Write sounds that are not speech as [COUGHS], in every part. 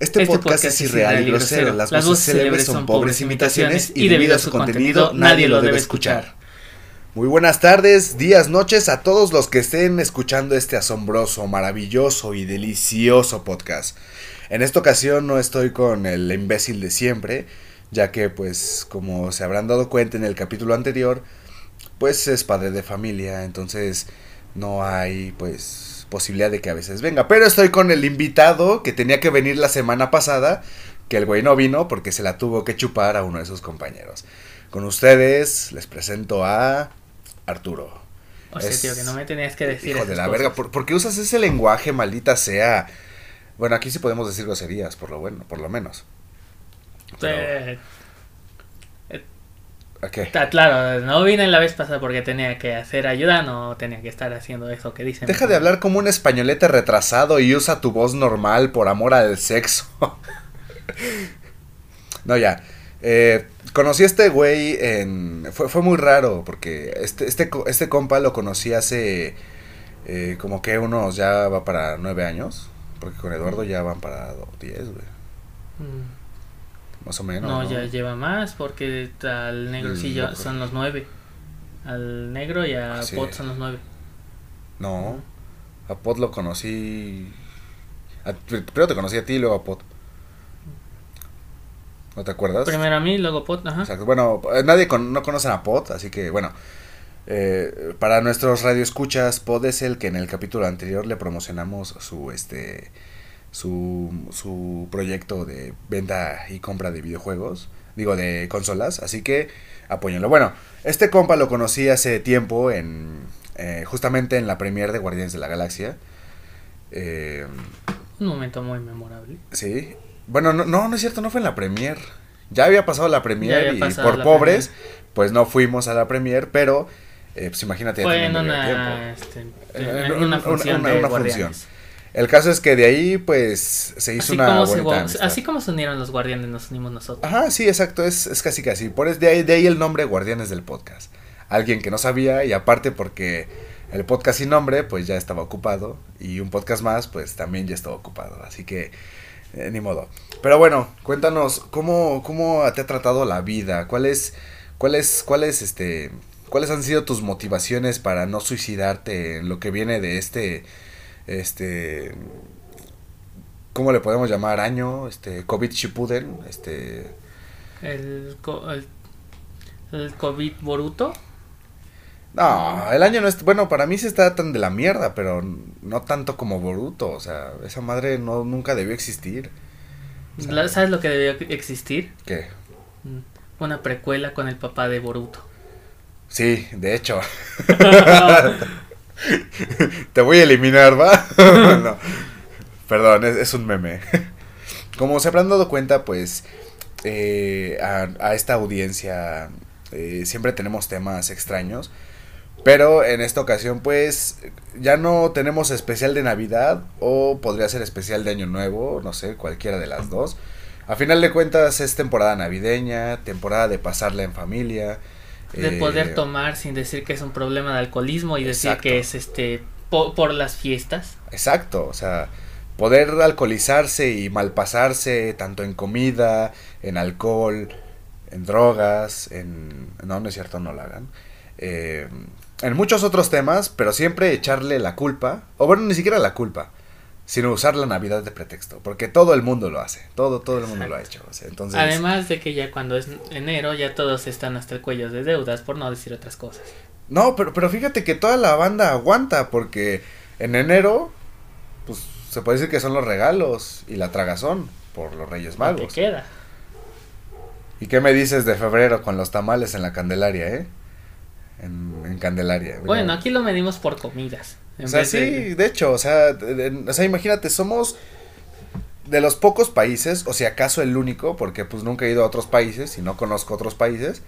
Este, podcast, es irreal y grosero. Las, voces célebres son pobres imitaciones y debido a su contenido nadie lo debe escuchar. Muy buenas tardes, días, noches a todos los que estén escuchando este asombroso, maravilloso y delicioso podcast. En esta ocasión no estoy con el imbécil de siempre, ya que pues como se habrán dado cuenta en el capítulo anterior, pues es padre de familia, entonces no hay pues posibilidad de que a veces venga. Pero estoy con el invitado que tenía que venir la semana pasada, que el güey no vino porque se la tuvo que chupar a uno de sus compañeros. Con ustedes les presento a Arturo. O sea, tío, que no me tenías que decir Hijo de la verga, ¿por, qué usas ese lenguaje, maldita sea? Bueno, aquí sí podemos decir groserías, por lo bueno, por lo menos. Pero... Está claro, no vine la vez pasada porque tenía que hacer ayuda, no tenía que estar haciendo eso que dicen. Deja de hablar como un españolete retrasado y usa tu voz normal por amor al sexo. [LAUGHS] no, ya. Eh, conocí a este güey en... Fue, fue muy raro porque este, este, este compa lo conocí hace eh, como que unos ya va para nueve años. Porque con Eduardo ya van para diez, güey. Mm más o menos. No, ya lleva más porque al negro sí ya son los nueve. Al negro y a ah, Pot son los nueve. No, a Pot lo conocí. primero te conocí a ti y luego a Pot. ¿No te acuerdas? Primero a mí, luego Pot, ajá. Exacto. Bueno, eh, nadie con, no conoce a Pot, así que bueno. Eh, para nuestros radioescuchas, Pod es el que en el capítulo anterior le promocionamos su este su, su proyecto de venta y compra de videojuegos, digo de consolas, así que apóyenlo. Bueno, este compa lo conocí hace tiempo en eh, justamente en la premiere de Guardianes de la Galaxia. Eh, Un momento muy memorable. Sí. Bueno, no, no, es cierto, no fue en la premiere. Ya había pasado la premiere y por pobres, pues no fuimos a la premiere, pero eh, pues imagínate. Fue en una, este, en, una, función. Una, función. El caso es que de ahí, pues, se hizo una Así como se unieron los guardianes, nos unimos nosotros. Ajá, sí, exacto, es, es casi casi. Por es de ahí, de ahí el nombre Guardianes del Podcast. Alguien que no sabía y aparte porque el podcast sin nombre, pues ya estaba ocupado. Y un podcast más, pues también ya estaba ocupado. Así que, eh, ni modo. Pero bueno, cuéntanos, ¿cómo, cómo te ha tratado la vida? ¿Cuáles, cuáles, cuáles, este, cuáles han sido tus motivaciones para no suicidarte en lo que viene de este este ¿cómo le podemos llamar? año, este COVID Shippuden, este el, el, COVID Boruto. No, el año no es bueno, para mí se está tan de la mierda, pero no tanto como Boruto, o sea, esa madre no nunca debió existir. ¿Sabes lo que debió existir? ¿Qué? Mm, una precuela con el papá de Boruto. Sí, de hecho. [LAUGHS] [LAUGHS] [LAUGHS] Te voy a eliminar, ¿va? [LAUGHS] Perdón, es, un meme. [LAUGHS] Como se habrán dado cuenta, pues eh, a, esta audiencia eh, siempre tenemos temas extraños. Pero en esta ocasión, pues, ya no tenemos especial de Navidad o podría ser especial de Año Nuevo, no sé, cualquiera de las dos. A final de cuentas es temporada navideña, temporada de pasarla en familia, de poder eh, tomar sin decir que es un problema de alcoholismo y decir que es este por las fiestas. Exacto, o sea, poder alcoholizarse y malpasarse tanto en comida, en alcohol, en drogas, en... No, no es cierto, no lo hagan. Eh, en muchos otros temas, pero siempre echarle la culpa, o bueno, ni siquiera la culpa, sino usar la Navidad de pretexto, porque todo el mundo lo hace, todo, todo el mundo lo ha hecho. entonces... Además de que ya cuando es enero ya todos están hasta el cuello de deudas, por no decir otras cosas. No, pero, pero fíjate que toda la banda aguanta, porque en enero, pues se puede decir que son los regalos y la tragazón por los Reyes Magos. ¿Qué queda? ¿Y qué me dices de febrero con los tamales en la Candelaria, eh? En, Candelaria. Bueno, aquí lo medimos por comidas. O sea, sí, de... hecho, o sea, o sea, imagínate, somos de los pocos países, o si acaso el único, porque pues nunca he ido a otros países y no conozco otros países,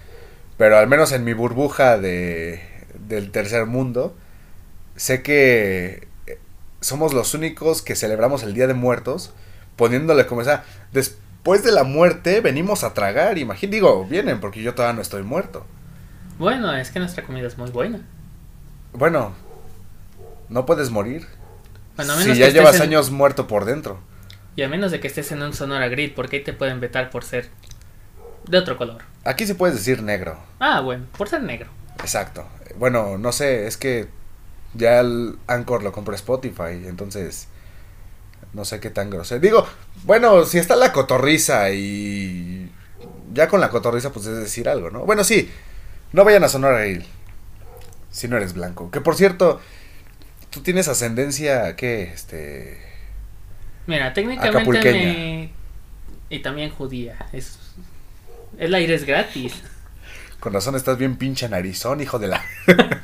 pero al menos en mi burbuja de, del tercer mundo, sé que somos los únicos que celebramos el Día de Muertos, poniéndole como esa, después de la muerte venimos a tragar, imagínate, digo, vienen porque yo todavía no estoy muerto. Bueno, es que nuestra comida es muy buena. Bueno, no puedes morir. si ya llevas años muerto por dentro. Y a menos de que estés en un Sonora Grid, porque ahí te pueden vetar por ser de otro color. Aquí sí puedes decir negro. Ah, bueno, por ser negro. Exacto. Bueno, no sé, es que ya el Anchor lo compró Spotify, entonces no sé qué tan grosero. Digo, bueno, si está la cotorriza y ya con la cotorriza pues es decir algo, ¿no? Bueno, sí, no vayan a sonar ahí si no eres blanco. Que por cierto, tú tienes ascendencia, ¿qué? Este... Mira, técnicamente Y también judía. Es... El aire es gratis. Con razón estás bien pinche narizón, hijo de la... [LAUGHS]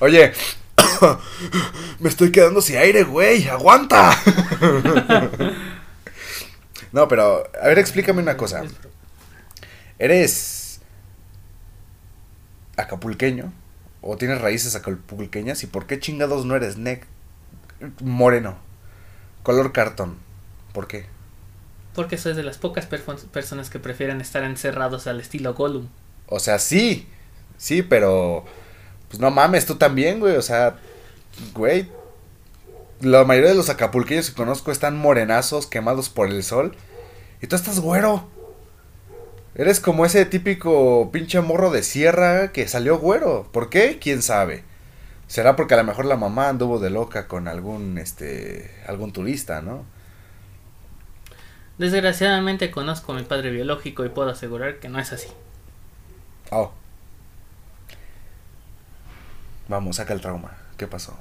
Oye, [COUGHS] me estoy quedando sin aire, güey, aguanta. [LAUGHS] no, pero, a ver, explícame una cosa. ¿Eres acapulqueño? ¿O tienes raíces acapulqueñas? ¿Y por qué chingados no eres nec moreno? Color cartón. ¿Por qué? Porque soy de las pocas personas que prefieren estar encerrados al estilo Gollum. O sea, sí. Sí, pero. Pues no mames, tú también, güey. O sea, güey. La mayoría de los acapulqueños que conozco están morenazos, quemados por el sol. Y tú estás güero. Eres como ese típico pinche morro de sierra que salió güero. ¿Por qué? ¿Quién sabe? Será porque a lo mejor la mamá anduvo de loca con algún, este, algún turista, ¿no? Desgraciadamente conozco a mi padre biológico y puedo asegurar que no es así. Oh. Vamos, saca el trauma. ¿Qué pasó?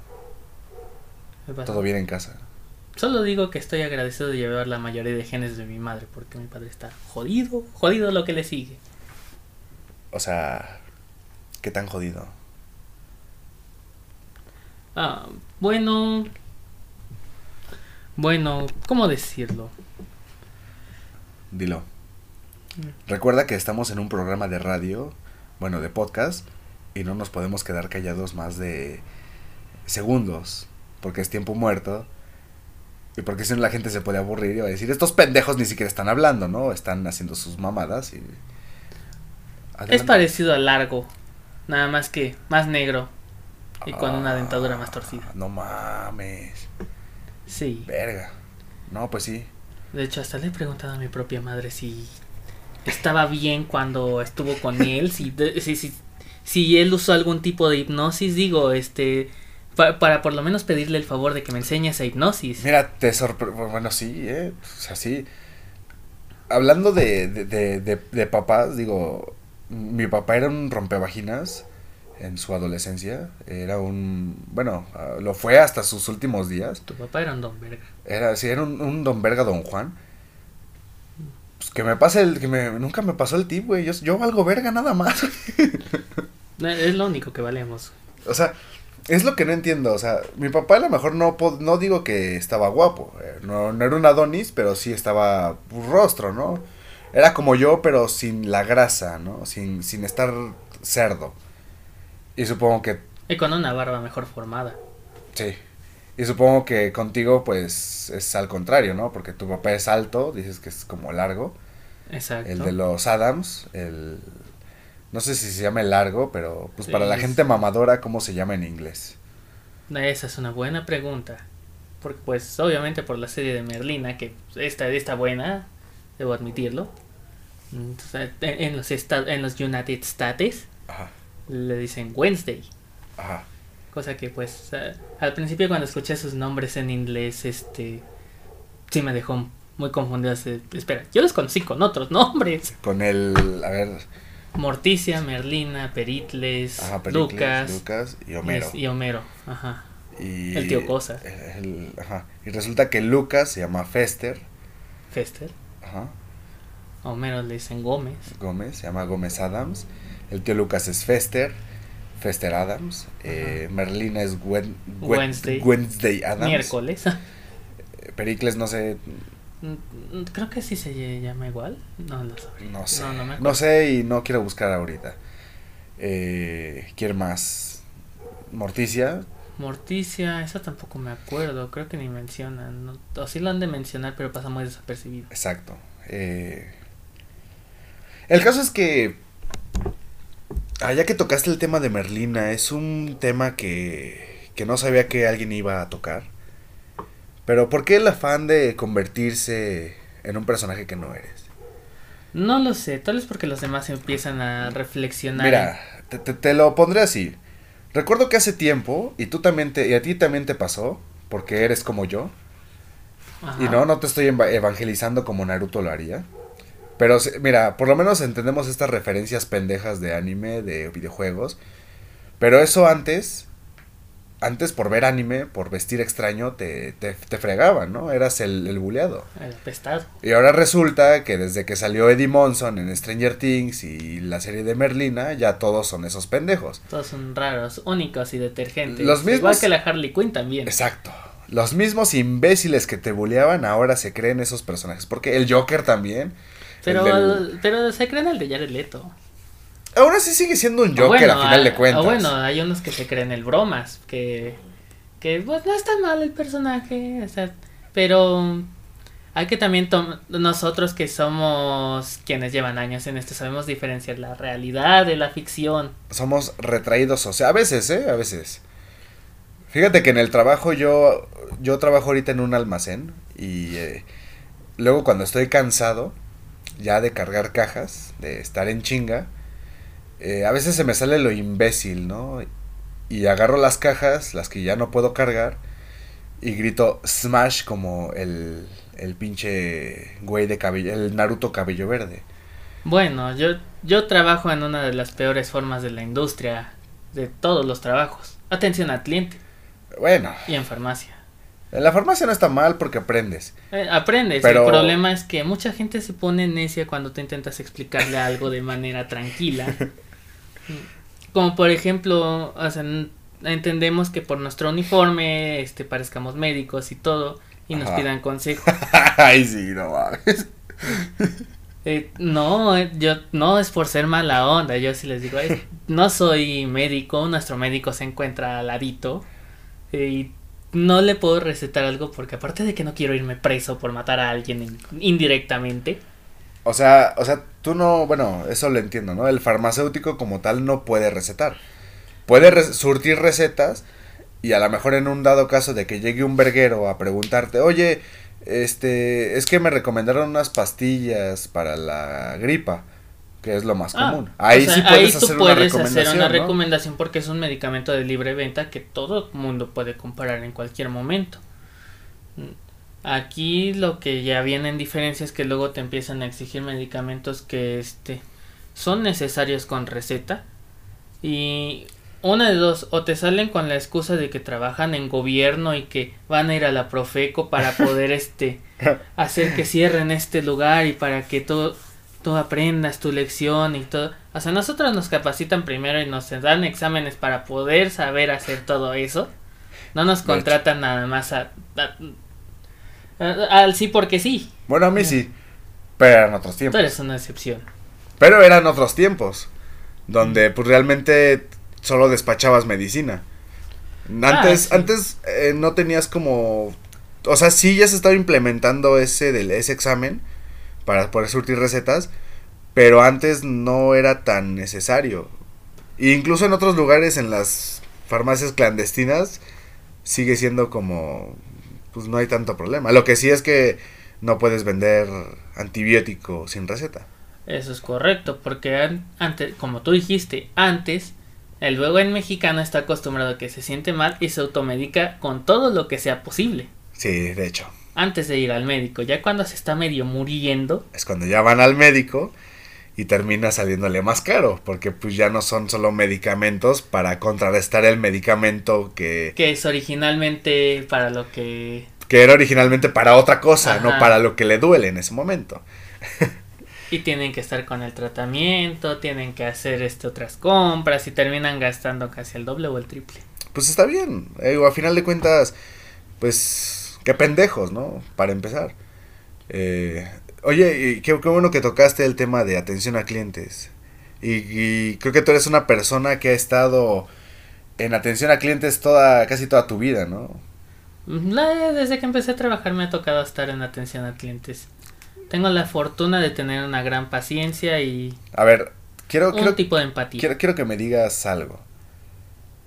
¿Todo bien en casa? Solo digo que estoy agradecido de llevar la mayoría de genes de mi madre porque mi padre está jodido, jodido lo que le sigue. O sea, ¿qué tan jodido? Ah, bueno. Bueno, ¿cómo decirlo? Dilo. Mm. Recuerda que estamos en un programa de radio, bueno, de podcast, y no nos podemos quedar callados más de segundos, porque es tiempo muerto y porque si no la gente se puede aburrir y va a decir, estos pendejos ni siquiera están hablando, ¿no? Están haciendo sus mamadas y... Es parecido a largo, nada más que más negro y con una dentadura más torcida. Ah, no mames. Sí. Verga. No, pues sí. De hecho, hasta le he preguntado a mi propia madre si estaba bien cuando estuvo con él, si, si, si, si él usó algún tipo de hipnosis, digo, este para por lo menos pedirle el favor de que me enseñe esa hipnosis. Mira, te sorprende. Bueno, sí, ¿eh? O sea, sí. Hablando de, de, de, de, papás, digo, mi papá era un rompevaginas en su adolescencia. Era un. Bueno, ah, lo fue hasta sus últimos días. Tu papá era un don verga. Era, sí, era un, un don verga, don Juan. Pues que me pase el. que me, Nunca me pasó el tip, güey. Yo, yo valgo verga nada más. [LAUGHS] es lo único que valemos. O sea, es lo que no entiendo, o sea, mi papá a lo mejor no, no digo que estaba guapo, eh, no, no, era un Adonis, pero sí estaba rostro, ¿no? Era como yo, pero sin la grasa, ¿no? Sin, sin estar cerdo. Y supongo que... Y con una barba mejor formada. Sí. Y supongo que contigo, pues, es al contrario, ¿no? Porque tu papá es alto, dices que es como largo. Exacto. El de los Adams, el, no sé si se llama el largo, pero pues para la gente mamadora, ¿cómo se llama en inglés? Esa es una buena pregunta. Porque pues obviamente por la serie de Merlina, que esta está buena, debo admitirlo. Entonces, en, los en los United States le dicen Wednesday. Ajá. Cosa que pues al principio cuando escuché sus nombres en inglés, este sí me dejó muy confundido. Espera, yo los conocí con otros [LAUGHS] nombres. Con el, a ver, Morticia, Merlina, Pericles, Lucas, Lucas y Homero. y Homero, ajá. Y el tío Cosa. ajá. Y resulta que Lucas se llama Fester. Fester. Ajá. Homero le dicen Gómez. Gómez, se llama Gómez Adams. El tío Lucas es Fester. Fester Adams. Eh, Merlina es Wednesday. Wednesday Adams. Miércoles. [LAUGHS] Pericles, no sé, creo que sí se llama igual. No sé. No sé. No, sé y no quiero buscar ahorita. Eh, ¿Quién más? Morticia. Morticia, esa tampoco me acuerdo. Creo que ni mencionan. o sí lo han de mencionar, pero pasa muy desapercibido. Exacto. Eh, el caso es que. Ah, ya que tocaste el tema de Merlina, es un tema que, que no sabía que alguien iba a tocar Pero ¿por qué el afán de convertirse en un personaje que no eres? No lo sé, tal vez porque los demás empiezan a reflexionar. Mira, te, te, lo pondré así. Recuerdo que hace tiempo, y tú también te, y a ti también te pasó, porque eres como yo. Y no, no te estoy evangelizando como Naruto lo haría. Pero mira, por lo menos entendemos estas referencias pendejas de anime, de videojuegos. Pero eso antes antes por ver anime, por vestir extraño, te, te, te fregaban, ¿no? Eras el, el buleado. El apestado. Y ahora resulta que desde que salió Eddie Monson en Stranger Things y la serie de Merlina, ya todos son esos pendejos. Todos son raros, únicos y detergentes. Los mismos... Igual que la Harley Quinn también. Exacto. Los mismos imbéciles que te buleaban ahora se creen esos personajes. Porque el Joker también. Pero, pero se creen el de Jared Leto. Aún así sigue siendo un Joker a final de cuentas. bueno, hay unos que se creen el bromas, que, que pues no está mal el personaje, o sea, pero hay que también nosotros que somos quienes llevan años en esto sabemos diferenciar la realidad de la ficción. Somos retraídos, o sea, a veces, ¿eh? A veces. Fíjate que en el trabajo yo yo trabajo ahorita en un almacén y eh, luego cuando estoy cansado ya de cargar cajas, de estar en chinga, eh, a veces se me sale lo imbécil, ¿no? Y agarro las cajas, las que ya no puedo cargar, y grito Smash como el, el pinche güey de cabello, el Naruto cabello verde. Bueno, yo, yo trabajo en una de las peores formas de la industria, de todos los trabajos. Atención al cliente. Bueno. Y en farmacia. En la farmacia no está mal porque aprendes. Eh, aprendes. Pero... El problema es que mucha gente se pone necia cuando tú intentas explicarle algo de manera tranquila. [LAUGHS] Como por ejemplo, o sea, entendemos que por nuestro uniforme, este, parezcamos médicos y todo, y nos pidan consejo. [LAUGHS] Ay, sí, no mames. Eh, no, eh, yo no es por ser mala onda, yo sí les digo, no soy médico, nuestro médico se encuentra al ladito eh, y no le puedo recetar algo porque aparte de que no quiero irme preso por matar a alguien indirectamente, o sea, o sea, tú no, bueno, eso lo entiendo, ¿no? El farmacéutico como tal no puede recetar. Puede surtir recetas y a lo mejor en un dado caso de que llegue un verguero a preguntarte, oye, este, es que me recomendaron unas pastillas para la gripa, que es lo más ah, común. Ahí sí puedes, hacer, una recomendación, hacer una recomendación porque es un medicamento de libre venta que todo el mundo puede comprar en cualquier momento. Aquí lo que ya viene en diferencia es que luego te empiezan a exigir medicamentos que este son necesarios con receta y una de dos o te salen con la excusa de que trabajan en gobierno y que van a ir a la Profeco para [LAUGHS] poder este hacer que cierren este lugar y para que tú, tú aprendas tu lección y todo. O sea, nosotros nos capacitan primero y nos dan exámenes para poder saber hacer todo eso. No nos contratan nada más a al sí porque sí. Bueno, a mí sí. Pero eran otros tiempos. Eres una excepción. Pero eran otros tiempos. Donde pues realmente solo despachabas medicina. Antes, ah, antes eh, no tenías como. O sea, sí ya se estaba implementando ese, del, ese examen para poder surtir recetas. Pero antes no era tan necesario. E incluso en otros lugares, en las farmacias clandestinas, sigue siendo como pues no hay tanto problema. Lo que sí es que no puedes vender antibiótico sin receta. Eso es correcto, porque antes, como tú dijiste, antes el luego en mexicano está acostumbrado a que se siente mal y se automedica con todo lo que sea posible. Sí, de hecho. Antes de ir al médico, ya cuando se está medio muriendo. Es cuando ya van al médico y termina saliéndole más caro, porque pues ya no son solo medicamentos para contrarrestar el medicamento que... Que es originalmente para lo que... Que era originalmente para otra cosa, no para lo que le duele en ese momento. [LAUGHS] y tienen que estar con el tratamiento, tienen que hacer este, otras compras y terminan gastando casi el doble o el triple. Pues está bien, eh, a final de cuentas, pues qué pendejos, ¿no? Para empezar. Eh, Oye, qué, qué, bueno que tocaste el tema de atención a clientes. Y, creo que tú eres una persona que ha estado en atención a clientes toda, casi toda tu vida, ¿no? Desde que empecé a trabajar me ha tocado estar en atención a clientes. Tengo la fortuna de tener una gran paciencia y... A ver, quiero... Un tipo de empatía. Quiero, quiero que me digas algo.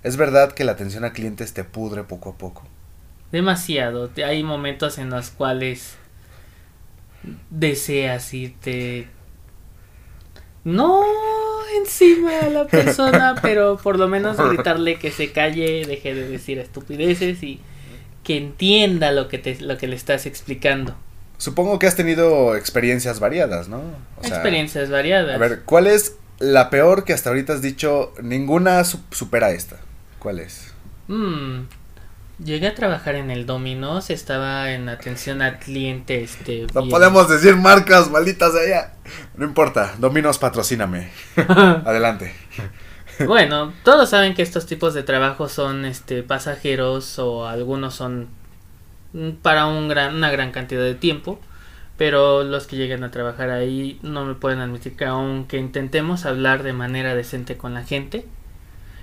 ¿Es verdad que la atención a clientes te pudre poco a poco? demasiado. Hay momentos en los cuales deseas irte no encima a la persona, [LAUGHS] pero por lo menos gritarle que se calle, deje de decir estupideces y que entienda lo que te lo que le estás explicando. Supongo que has tenido experiencias variadas, ¿no? experiencias variadas. A ver, ¿cuál es la peor que hasta ahorita has dicho? Ninguna supera esta. ¿Cuál es? Mm, Llegué a trabajar en el Dominos, estaba en atención al cliente, este... No podemos decir marcas, malditas allá. No importa, Dominos patrocíname. [LAUGHS] Adelante. Bueno, todos saben que estos tipos de trabajos son este pasajeros o algunos son para un gran, una gran cantidad de tiempo, pero los que llegan a trabajar ahí no me pueden admitir que aunque intentemos hablar de manera decente con la gente,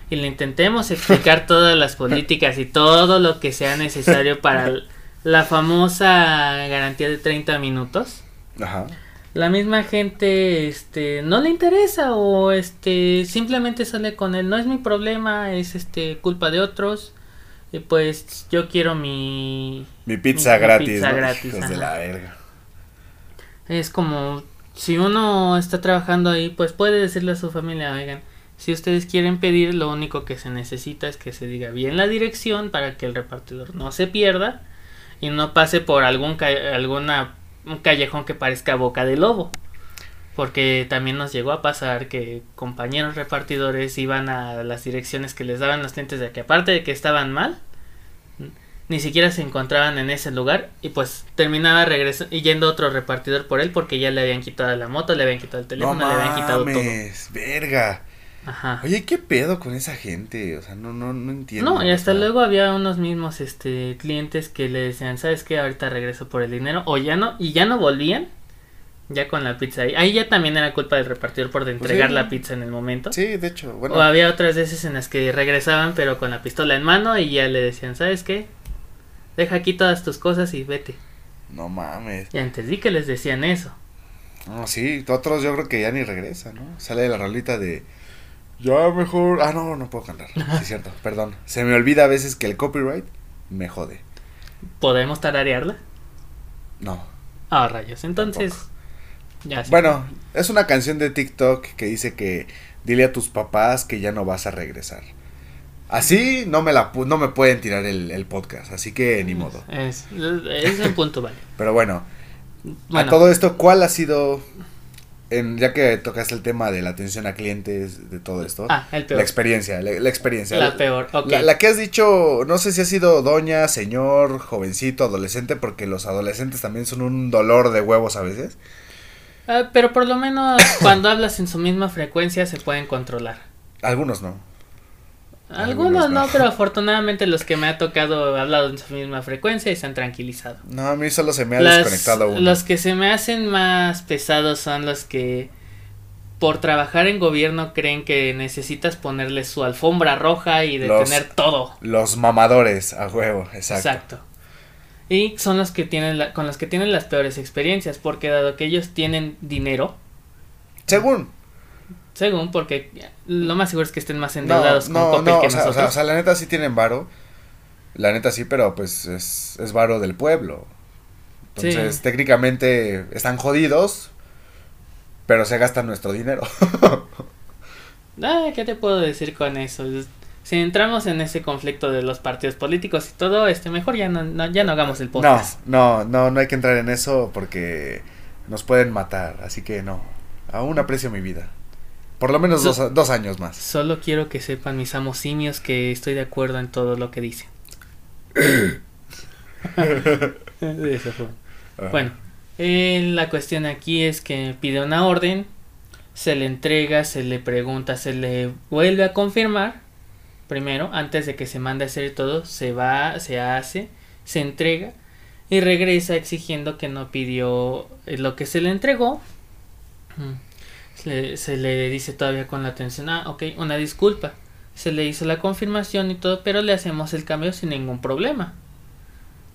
y le intentemos explicar [LAUGHS] todas las políticas y todo lo que sea necesario para [LAUGHS] la famosa garantía de 30 minutos. Ajá. La misma gente este no le interesa o este simplemente sale con él, no es mi problema, es este culpa de otros. Y pues yo quiero mi mi pizza gratis, pizza gratis de la verga. Es como si uno está trabajando ahí, pues puede decirle a su familia, "Oigan, si ustedes quieren pedir, lo único que se necesita es que se diga bien la dirección para que el repartidor no se pierda y no pase por algún alguna un callejón que parezca boca de lobo. Porque también nos llegó a pasar que compañeros repartidores iban a las direcciones que les daban los clientes de que aparte de que estaban mal, ni siquiera se encontraban en ese lugar y pues terminaba regresando yendo otro repartidor por él porque ya le habían quitado la moto, le habían quitado el teléfono, le habían quitado todo. Verga. Ajá. Oye, ¿qué pedo con esa gente? O sea, no, no, no entiendo. No, y hasta luego había unos mismos este clientes que le decían, ¿sabes qué? Ahorita regreso por el dinero. O ya no, y ya no volvían. Ya con la pizza ahí. Ahí ya también era culpa del repartidor por pues entregar la pizza en el momento. Sí, de hecho. Bueno. O había otras veces en las que regresaban, pero con la pistola en mano y ya le decían, ¿sabes qué? Deja aquí todas tus cosas y vete. No mames. Y antes di que les decían eso. No, sí, otros yo creo que ya ni regresan, ¿no? Sale la rolita de ya mejor. Ah, no, no puedo cantar. Sí, es cierto, perdón. Se me olvida a veces que el copyright me jode. ¿Podemos tararearla? No. Ah, rayos. Entonces. Ya Bueno, es una canción de TikTok que dice que dile a tus papás que ya no vas a regresar. Así no me la no me pueden tirar el, podcast, así que ni modo. Es, es un punto, vale. Pero bueno, bueno, a todo esto, ¿cuál ha sido ya que tocaste el tema de la atención a clientes, de todo esto. Ah, el peor. La experiencia, la, experiencia. La, peor, ok. La, que has dicho, no sé si ha sido doña, señor, jovencito, adolescente, porque los adolescentes también son un dolor de huevos a veces. Ah, pero por lo menos cuando hablas en su misma frecuencia se pueden controlar. Algunos no. Algunos, no, pero afortunadamente los que me ha tocado hablado en su misma frecuencia y se han tranquilizado. No, a mí solo se me ha desconectado uno. Los que se me hacen más pesados son los que por trabajar en gobierno creen que necesitas ponerle su alfombra roja y detener todo. Los mamadores a huevo, exacto. Exacto. Y son los que tienen con los que tienen las peores experiencias, porque dado que ellos tienen dinero. Según. Según, porque lo más seguro es que estén más endeudados no, con no, que nosotros. O sea, la neta sí tienen varo. La neta sí, pero pues es, es varo del pueblo. Entonces, técnicamente están jodidos, pero se gastan nuestro dinero. [LAUGHS] ¿Qué te puedo decir con eso? Si entramos en ese conflicto de los partidos políticos y todo, este mejor ya no, ya no hagamos el podcast. No, no, no, no hay que entrar en eso porque nos pueden matar, así que no. Aún aprecio mi vida. Por lo menos dos, años más. Solo quiero que sepan mis amos simios que estoy de acuerdo en todo lo que dicen. [LAUGHS] Eso fue. Bueno, eh, la cuestión aquí es que pide una orden, se le entrega, se le pregunta, se le vuelve a confirmar. Primero, antes de que se mande a hacer todo, se va, se hace, se entrega y regresa exigiendo que no pidió lo que se le entregó. Mm se le dice todavía con la atención, ah, ok, una disculpa. Se le hizo la confirmación y todo, pero le hacemos el cambio sin ningún problema.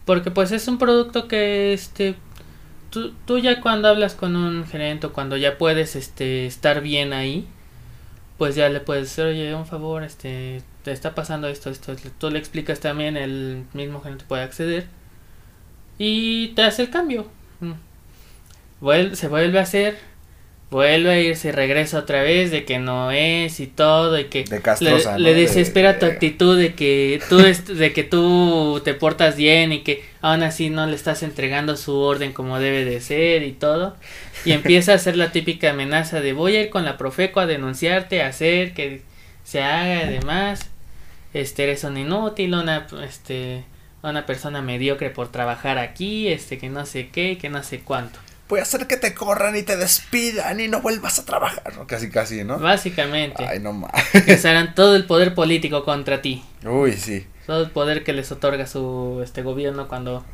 Porque pues es un producto que este tú, tú ya cuando hablas con un gerente o cuando ya puedes este estar bien ahí, pues ya le puedes decir, oye, un favor, este te está pasando esto, esto, tú le explicas también, el mismo gente puede acceder y te hace el cambio. Mm. se vuelve a hacer, vuelve a irse, regresa otra vez de que no es y todo y que le, desespera tu actitud de que tú [LAUGHS] de que tú te portas bien y que aún así no le estás entregando su orden como debe de ser y todo y [LAUGHS] empieza a hacer la típica amenaza de voy a ir con la Profeco a denunciarte, a hacer que se haga y demás. Este eres un inútil, una este una persona mediocre por trabajar aquí, este que no sé qué, que no sé cuánto. Voy a hacer que te corran y te despidan y no vuelvas a trabajar, Casi casi, ¿no? Básicamente. Ay, no más. [LAUGHS] Que serán todo el poder político contra ti. Uy, sí. Todo el poder que les otorga su este gobierno cuando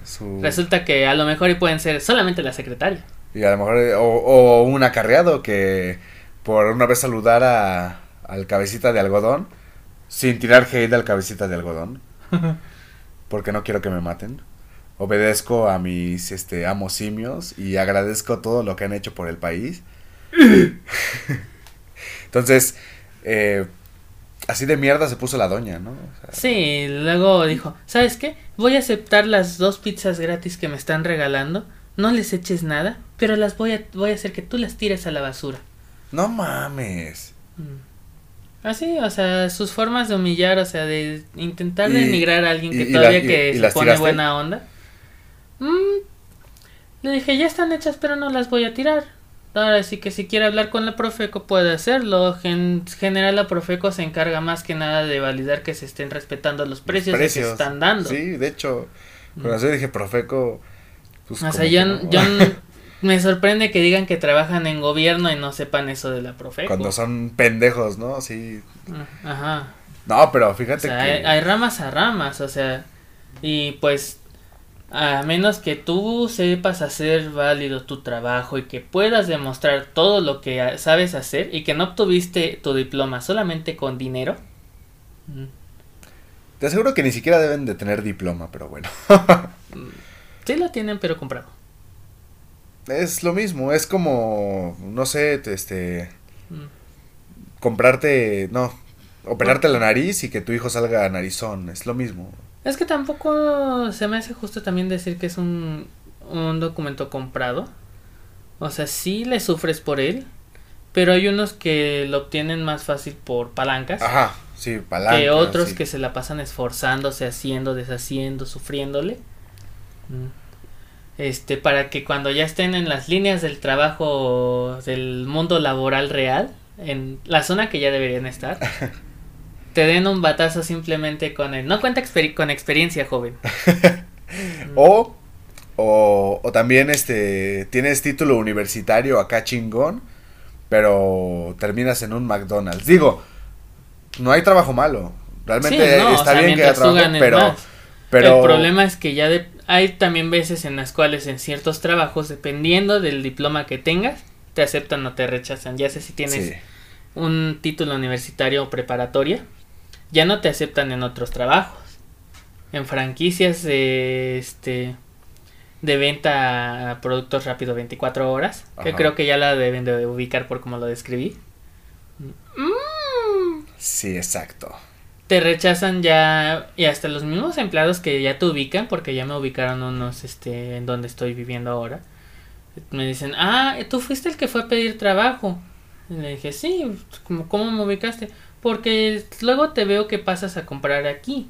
resulta que a lo mejor y pueden ser solamente la secretaria. Y a lo mejor, o, un acarreado que por una vez saludar a, al cabecita de algodón, sin tirar hate al cabecita de algodón, [LAUGHS] porque no quiero que me maten. Obedezco a mis este, amos simios y agradezco todo lo que han hecho por el país. [LAUGHS] Entonces, eh, así de mierda se puso la doña, ¿no? sí, luego dijo, ¿sabes qué? Voy a aceptar las dos pizzas gratis que me están regalando no les eches nada, pero las voy a, voy a hacer que tú las tires a la basura. No mames. Mm. Así, o sea, sus formas de humillar, o sea, de intentar denigrar a alguien que todavía que se pone buena onda. Mm, le dije, ya están hechas, pero no las voy a tirar. Ahora sí que si quiere hablar con la Profeco puede hacerlo. En general la Profeco se encarga más que nada de validar que se estén respetando los precios, que se están dando. Sí, de hecho, cuando mm. dije Profeco, pues, o sea, yo, [LAUGHS] me sorprende que digan que trabajan en gobierno y no sepan eso de la Profeco. Cuando son pendejos, ¿no? Sí. Ajá. No, pero fíjate que... Hay, ramas a ramas, o sea, y pues a menos que tú sepas hacer válido tu trabajo y que puedas demostrar todo lo que sabes hacer y que no obtuviste tu diploma solamente con dinero. Te aseguro que ni siquiera deben de tener diploma, pero bueno. [LAUGHS] Sí lo tienen, pero comprado. Es lo mismo, es como, no sé, este... Mm. Comprarte, no, operarte la nariz y que tu hijo salga narizón, es lo mismo. Es que tampoco se me hace justo también decir que es un, un documento comprado. O sea, sí le sufres por él, pero hay unos que lo obtienen más fácil por palancas. Ajá, sí, palancas. Que otros que se la pasan esforzándose, haciendo, deshaciendo, sufriéndole. Este, para que cuando ya estén en las líneas del trabajo del mundo laboral real, en la zona que ya deberían estar, [LAUGHS] te den un batazo simplemente con el no cuenta con experiencia, joven. [LAUGHS] o, o, o también este tienes título universitario acá chingón, pero terminas en un McDonald's. Digo, no hay trabajo malo. Realmente está bien que haya trabajo, pero, pero el problema es que ya de, hay también veces en las cuales en ciertos trabajos, dependiendo del diploma que tengas, te aceptan o te rechazan. Ya sé si tienes un título universitario o preparatoria, ya no te aceptan en otros trabajos. En franquicias de, este, de venta a productos rápido 24 horas, que creo que ya la deben de ubicar por como lo describí. Sí, exacto. Te rechazan ya y hasta los mismos empleados que ya te ubican porque ya me ubicaron unos este en donde estoy viviendo ahora me dicen ah tú fuiste el que fue a pedir trabajo y le dije sí cómo, me ubicaste porque luego te veo que pasas a comprar aquí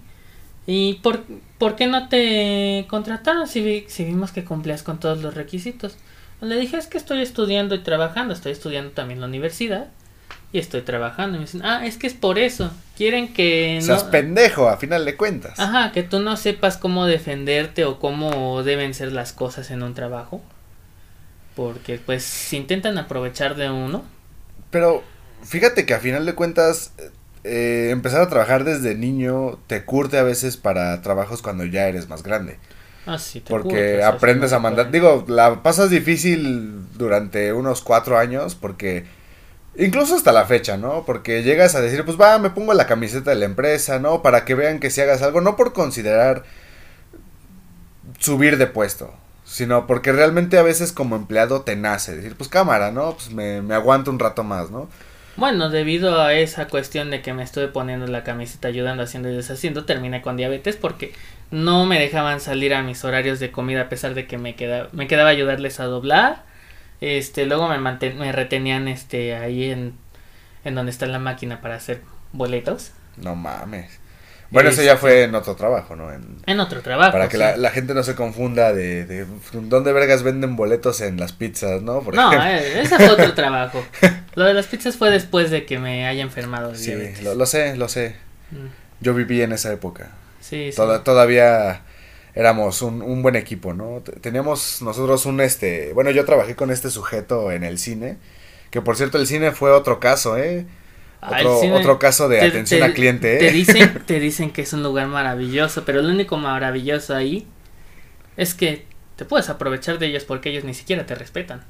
y por, por qué no te contrataron si, si vimos que cumplías con todos los requisitos le dije es que estoy estudiando y trabajando estoy estudiando también en la universidad y estoy trabajando. Y me dicen, ah, es que es por eso. Quieren que... Seas pendejo, a final de cuentas. Ajá, que tú no sepas cómo defenderte o cómo deben ser las cosas en un trabajo. Porque pues intentan aprovechar de uno. Pero fíjate que a final de cuentas eh, empezar a trabajar desde niño te curte a veces para trabajos cuando ya eres más grande. Ah, sí, te porque aprendes a mandar. Digo, la pasas difícil durante unos cuatro años porque Incluso hasta la fecha, ¿no? Porque llegas a decir, pues va, me pongo la camiseta de la empresa, ¿no? Para que vean que si hagas algo, no por considerar subir de puesto, sino porque realmente a veces como empleado te nace, decir, pues cámara, ¿no? Pues me, me aguanto un rato más, ¿no? Bueno, debido a esa cuestión de que me estuve poniendo la camiseta ayudando, haciendo y deshaciendo, terminé con diabetes porque no me dejaban salir a mis horarios de comida a pesar de que me quedaba, me quedaba ayudarles a doblar. Este, luego me me retenían este ahí en, en donde está la máquina para hacer boletos. No mames. Bueno, eso ya fue en otro trabajo, ¿no? En, otro trabajo. Para que la, gente no se confunda de, de, dónde vergas venden boletos en las pizzas, ¿no? no, eh, ese fue otro trabajo. [LAUGHS] Lo de las pizzas fue después de que me haya enfermado. sí, lo, sé, lo sé. Mm. Yo viví en esa época. Sí, sí. todavía éramos un, un buen equipo, ¿no? Teníamos nosotros un, este, bueno, yo trabajé con este sujeto en el cine, que por cierto el cine fue otro caso, ¿eh? Otro, caso de atención al cliente. ¿eh? Te, dicen, [LAUGHS] te dicen que es un lugar maravilloso, pero lo único maravilloso ahí es que te puedes aprovechar de ellos porque ellos ni siquiera te respetan.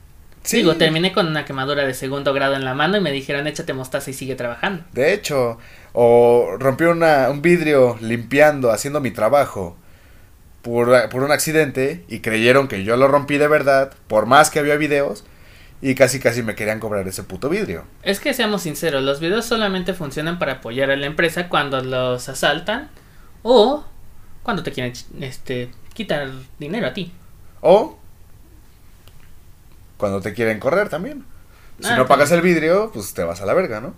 Sí. Digo, terminé con una quemadura de segundo grado en la mano y me dijeron échate mostaza y sigue trabajando. De hecho, o rompió una, un vidrio limpiando, haciendo mi trabajo por, por un accidente y creyeron que yo lo rompí de verdad, por más que había videos y casi casi me querían cobrar ese puto vidrio. Es que seamos sinceros, los videos solamente funcionan para apoyar a la empresa cuando los asaltan o cuando te quieren este quitar dinero a ti. O cuando te quieren correr también. Si ah, no pagas el vidrio, pues te vas a la verga, ¿no?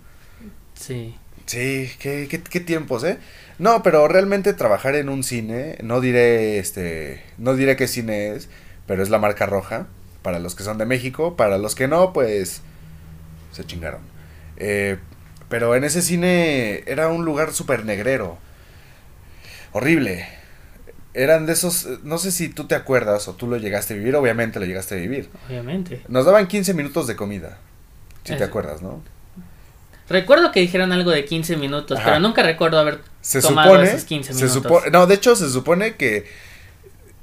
Sí. Sí, qué, qué, qué tiempos, ¿eh? No, pero realmente trabajar en un cine, no diré este, no diré qué cine es, pero es la marca roja para los que son de México, para los que no, pues se chingaron. Eh, pero en ese cine era un lugar súper negrero. Horrible. Eran de esos, no sé si tú te acuerdas o tú lo llegaste a vivir, obviamente lo llegaste a vivir. Obviamente. Nos daban 15 minutos de comida. Si te acuerdas, ¿no? Recuerdo que dijeron algo de 15 minutos, pero nunca recuerdo haber se tomado supone, esos 15 minutos. no, de hecho se supone que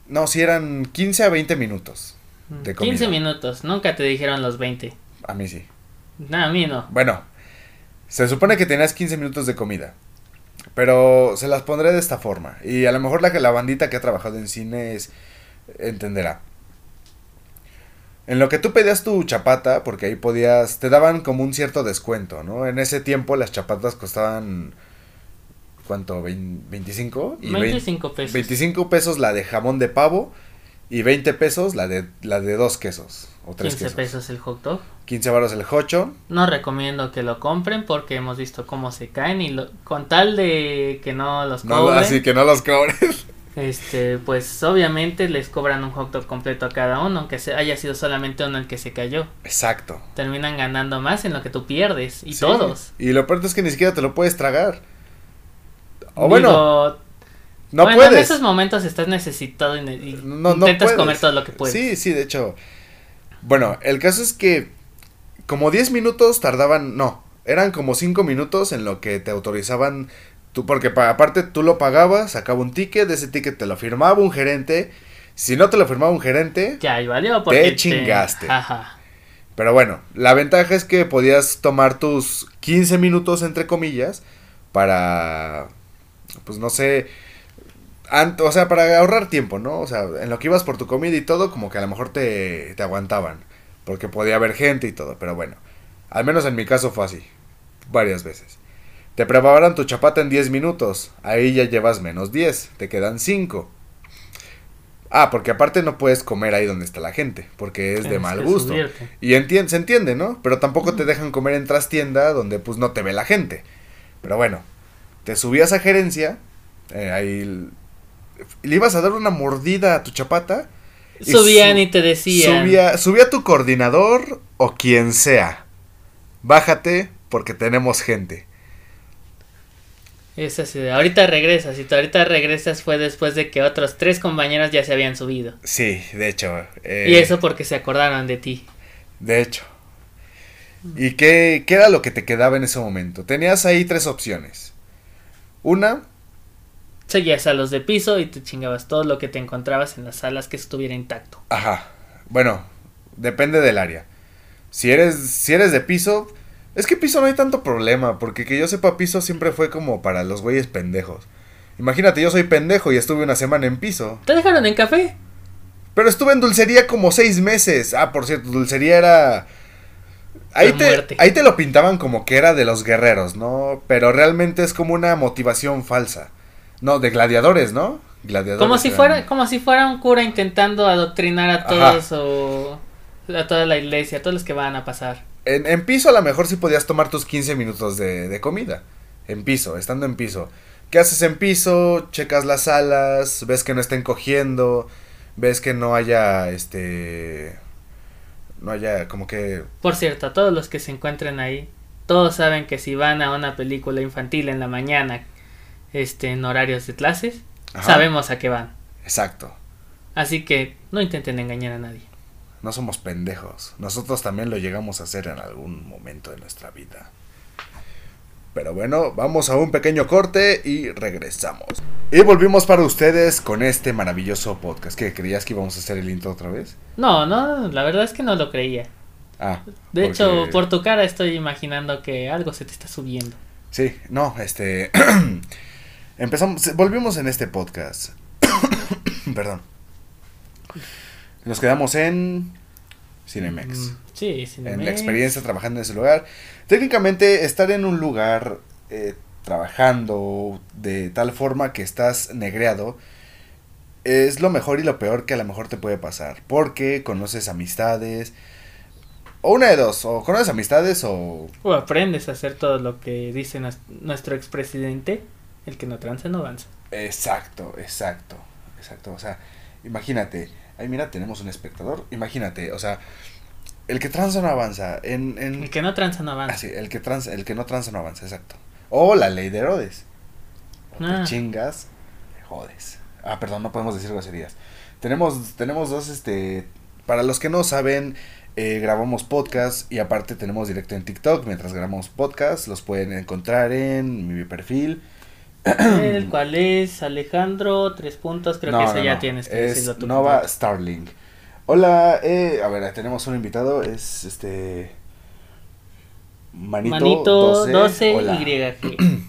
no, si eran 15 a 20 minutos. 15 minutos, nunca te dijeron los 20. A mí sí. No, a mí no. Bueno, se supone que tenías 15 minutos de comida. Pero se las pondré de esta forma. Y a lo mejor la, la bandita que ha trabajado en cines entenderá. En lo que tú pedías tu chapata, porque ahí podías, te daban como un cierto descuento, ¿no? En ese tiempo las chapatas costaban, ¿cuánto? ¿25? Y 25 pesos. 25 pesos la de jamón de pavo y 20 pesos la de, la de dos quesos. O tres 15 pesos el hot dog. 15 baros el hocho. No recomiendo que lo compren porque hemos visto cómo se caen y lo, con tal de que no los cobren. así que no los cobren. [LAUGHS] Este, pues obviamente les cobran un hot dog completo a cada uno, aunque se haya sido solamente uno el que se cayó. Exacto. Terminan ganando más en lo que tú pierdes y todos. Y lo peor es que ni siquiera te lo puedes tragar. O bueno, no bueno, puedes. En esos momentos estás necesitado y, intentas comer todo lo que puedes. Sí, sí, de hecho. Bueno, el caso es que como 10 minutos tardaban, no, eran como 5 minutos en lo que te autorizaban tú, porque aparte tú lo pagabas, sacaba un ticket, de ese ticket te lo firmaba un gerente. Si no te lo firmaba un gerente, ya, y valió porque te chingaste. Ajá. Pero bueno, la ventaja es que podías tomar tus 15 minutos entre comillas para pues no sé, o sea, para ahorrar tiempo, ¿no? O sea, en lo que ibas por tu comida y todo, como que a lo mejor te, te aguantaban. Porque podía haber gente y todo, pero bueno. Al menos en mi caso fue así. Varias veces. Te prepararon tu chapata en 10 minutos. Ahí ya llevas menos 10. Te quedan 5. Ah, porque aparte no puedes comer ahí donde está la gente. Porque es de mal gusto. Y se entiende, ¿no? Pero tampoco te dejan comer en trastienda donde pues no te ve la gente. Pero bueno. Te subías a gerencia. Eh, ahí le ibas a dar una mordida a tu chapata. Subían y te decían. Subía, subía tu coordinador o quien sea. Bájate porque tenemos gente. Es así, ahorita regresas, y tú ahorita regresas fue después de que otros tres compañeros ya se habían subido. Sí, de hecho. Eh, y eso porque se acordaron de ti. De hecho. ¿Y qué, qué era lo que te quedaba en ese momento? Tenías ahí tres opciones. Una, seguías a los de piso y te chingabas todo lo que te encontrabas en las salas que estuviera intacto. Ajá. Bueno, depende del área. Si eres, si eres de piso, es que piso no hay tanto problema, porque que yo sepa piso siempre fue como para los güeyes pendejos. Imagínate, yo soy pendejo y estuve una semana en piso. ¿Te dejaron en café? Pero estuve en dulcería como seis meses. Ah, por cierto, dulcería era... ahí te, ahí te lo pintaban como que era de los guerreros, ¿no? Pero realmente es como una motivación falsa. No, de gladiadores, ¿no? Gladiadores. Como si fuera, como si fuera un cura intentando adoctrinar a todos o a toda la iglesia, a todos los que van a pasar. En, en piso a lo mejor sí podías tomar tus 15 minutos de, de comida. En piso, estando en piso. ¿Qué haces en piso? Checas las alas, ves que no estén cogiendo, ves que no haya este no haya como que Por cierto, a todos los que se encuentren ahí, todos saben que si van a una película infantil en la mañana, este en horarios de clases, sabemos a qué van. Exacto. Así que no intenten engañar a nadie. No somos pendejos. Nosotros también lo llegamos a hacer en algún momento de nuestra vida. Pero bueno, vamos a un pequeño corte y regresamos. Y volvimos para ustedes con este maravilloso podcast. ¿Qué? ¿Creías que íbamos a hacer el intro otra vez? No, no, la verdad es que no lo creía. Ah. De hecho, por tu cara estoy imaginando que algo se te está subiendo. Sí, no, este... [CLEARS THROAT] Empezamos, volvimos en este podcast. [COUGHS] Perdón. Nos quedamos en Cinemex. Mm, sí, Cinemex. En la experiencia trabajando en ese lugar. Técnicamente, estar en un lugar eh, trabajando de tal forma que estás negreado es lo mejor y lo peor que a lo mejor te puede pasar. Porque conoces amistades. O una de dos, o conoces amistades o... O aprendes a hacer todo lo que dice nuestro expresidente, el que no tranza no avanza. Exacto, exacto, exacto. O sea, imagínate, ay mira, tenemos un espectador, imagínate, o sea, el que tranza no avanza. En, en... El que no tranza no avanza. Ah, sí, el que, el que no tranza no avanza, exacto. O la ley de Herodes. O te ah. chingas, te jodes. Ah, perdón, no podemos decir groserías. Tenemos, tenemos dos, este, para los que no saben, eh, grabamos podcast y aparte tenemos directo en TikTok mientras grabamos podcast. Los pueden encontrar en mi perfil. El [CLEARS THROAT] cual es Alejandro, tres puntos, creo que ese ya tienes que es decirlo Nova Starling. Hola, eh, a ver, tenemos un invitado, es este... Manito, 12, YG. [CLEARS THROAT]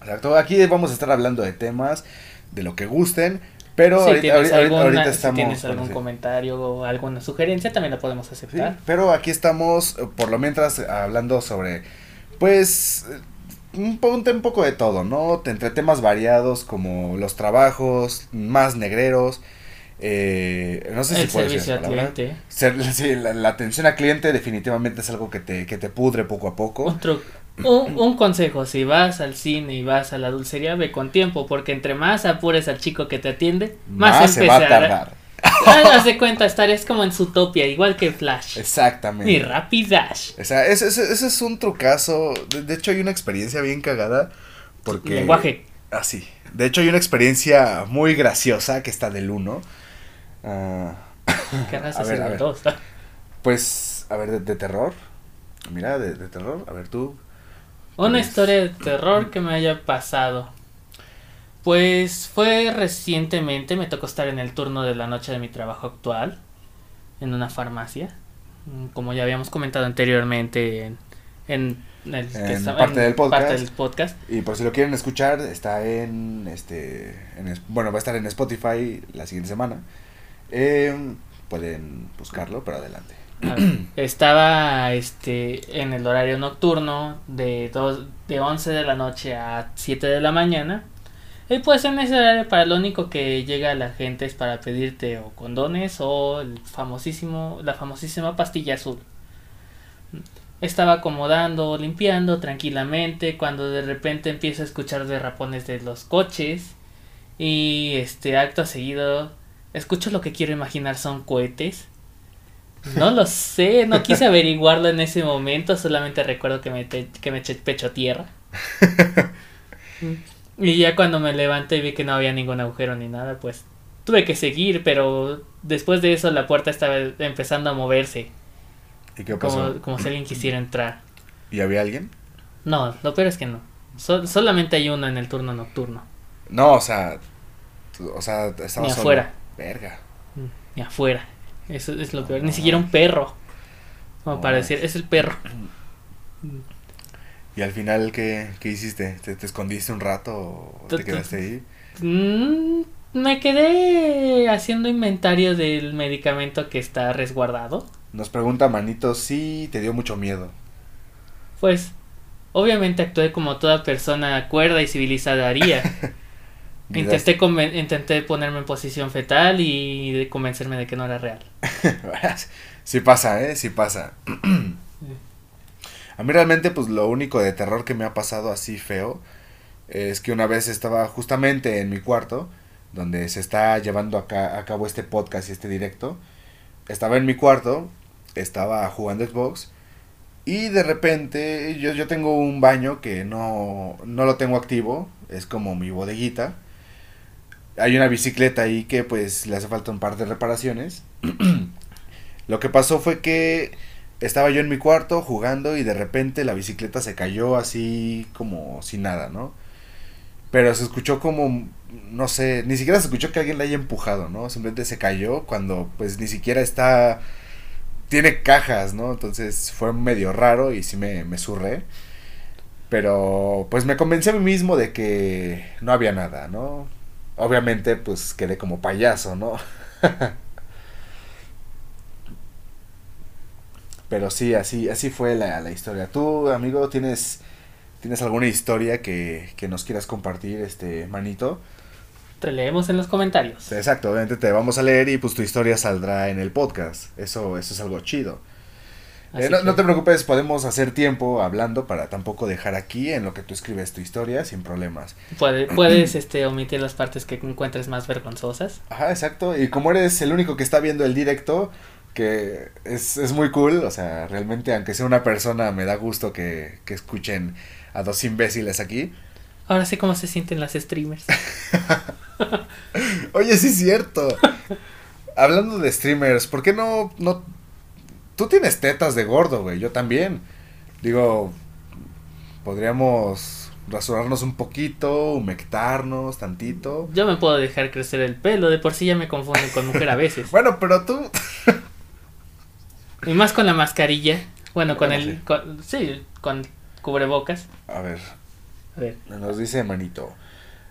Exacto, aquí vamos a estar hablando de temas, de lo que gusten, pero ahorita, ahorita, estamos... Si tienes algún comentario o alguna sugerencia, también la podemos aceptar. pero aquí estamos, por lo mientras, hablando sobre, pues, un, un poco de todo, ¿no? Entre temas variados como los trabajos, más negreros, eh, no sé si puede servicio al cliente. [LAUGHS] sí, la, atención al cliente definitivamente es algo que te, que te pudre poco a poco. Otro, un, consejo, si vas al cine y vas a la dulcería, ve con tiempo, porque entre más apures al chico que te atiende, más, se va a tardar. [LAUGHS] Haz de cuenta, estarías como en su topia, igual que Flash. Exactamente. Y Rapidash. O sea, ese, ese, es un trucazo. De, hecho, hay una experiencia bien cagada. Porque. Lenguaje. Así. Ah, de hecho, hay una experiencia muy graciosa que está del 1 Uh, ¿Qué a ver, a ver. Pues, a ver, de, terror. Mira, de, terror. A ver, tú. Una historia de terror que me haya pasado. Pues fue recientemente, me tocó estar en el turno de la noche de mi trabajo actual, en una farmacia. Mm, como ya habíamos comentado anteriormente en, en, el, parte, del podcast. Y por si lo quieren escuchar, está en este. En, bueno, va a estar en Spotify la siguiente semana. Eh, pueden buscarlo, pero adelante. Estaba este en el horario nocturno de, dos, de 11 de la noche a 7 de la mañana. Y pues en ese horario para lo único que llega la gente es para pedirte o condones o el famosísimo, la famosísima pastilla azul. Estaba acomodando, limpiando tranquilamente cuando de repente empiezo a escuchar derrapones de los coches y este acto seguido Escucho lo que quiero imaginar son cohetes. No lo sé, no quise averiguarlo en ese momento, solamente recuerdo que me, que me eché pecho tierra. [LAUGHS] y ya cuando me levanté y vi que no había ningún agujero ni nada, pues tuve que seguir, pero después de eso la puerta estaba empezando a moverse. ¿Y qué pasó? Como, si alguien quisiera entrar. ¿Y había alguien? No, lo peor es que no. solamente hay uno en el turno nocturno. No, o sea, o sea, estaba Ni afuera. Verga. Ni afuera. Eso es lo peor. Ni siquiera un perro. Como para decir, es el perro. [CLEARS THROAT] ¿Y al final qué, qué hiciste? ¿Te, escondiste un rato o te quedaste ahí? Mm, me quedé haciendo inventario del medicamento que está resguardado. Nos pregunta Manito si te dio mucho miedo. Pues, obviamente actué como toda persona cuerda y civilizada haría. [LAUGHS] [LAUGHS] intenté, intenté ponerme en posición fetal y convencerme de que no era real. [LAUGHS] sí pasa, ¿eh? Sí pasa. [CLEARS THROAT] A mí realmente, pues lo único de terror que me ha pasado así feo es que una vez estaba justamente en mi cuarto, donde se está llevando acá, a cabo este podcast y este directo. Estaba en mi cuarto, estaba jugando Xbox y de repente yo, yo tengo un baño que no, no lo tengo activo, es como mi bodeguita. Hay una bicicleta ahí que pues le hace falta un par de reparaciones. [CLEARS THROAT] lo que pasó fue que estaba yo en mi cuarto jugando y de repente la bicicleta se cayó así como sin nada, ¿no? Pero se escuchó como, no sé, ni siquiera se escuchó que alguien la haya empujado, ¿no? Simplemente se cayó cuando pues ni siquiera está, tiene cajas, ¿no? Entonces fue medio raro y sí me, me surré. Pero pues me convencí a mí mismo de que no había nada, ¿no? Obviamente pues quedé como payaso, ¿no? [LAUGHS] Pero sí, así, así fue la, la historia. ¿Tú, amigo, tienes, tienes alguna historia que, que nos quieras compartir, este manito? Te leemos en los comentarios. Exacto, obviamente te vamos a leer y pues tu historia saldrá en el podcast. Eso, eso es algo chido. Eh, no, no, te preocupes, podemos hacer tiempo hablando para tampoco dejar aquí en lo que tú escribes tu historia sin problemas. [CLEARS THROAT] puedes este, omitir las partes que encuentres más vergonzosas. Ajá, exacto. Y como eres el único que está viendo el directo, que es, es, muy cool, o sea, realmente aunque sea una persona me da gusto que, que escuchen a dos imbéciles aquí. Ahora sé cómo se sienten las streamers. [LAUGHS] Oye, sí es cierto. Hablando de streamers, ¿por qué no, no... Tú tienes tetas de gordo, güey, yo también. Digo, podríamos rasurarnos un poquito, humectarnos tantito. Yo me puedo dejar crecer el pelo, de por sí ya me confundo con mujer a veces. [LAUGHS] bueno, pero tú... Y más con la mascarilla. Bueno, con el. sí, con cubrebocas. A ver. A ver. Nos dice Manito.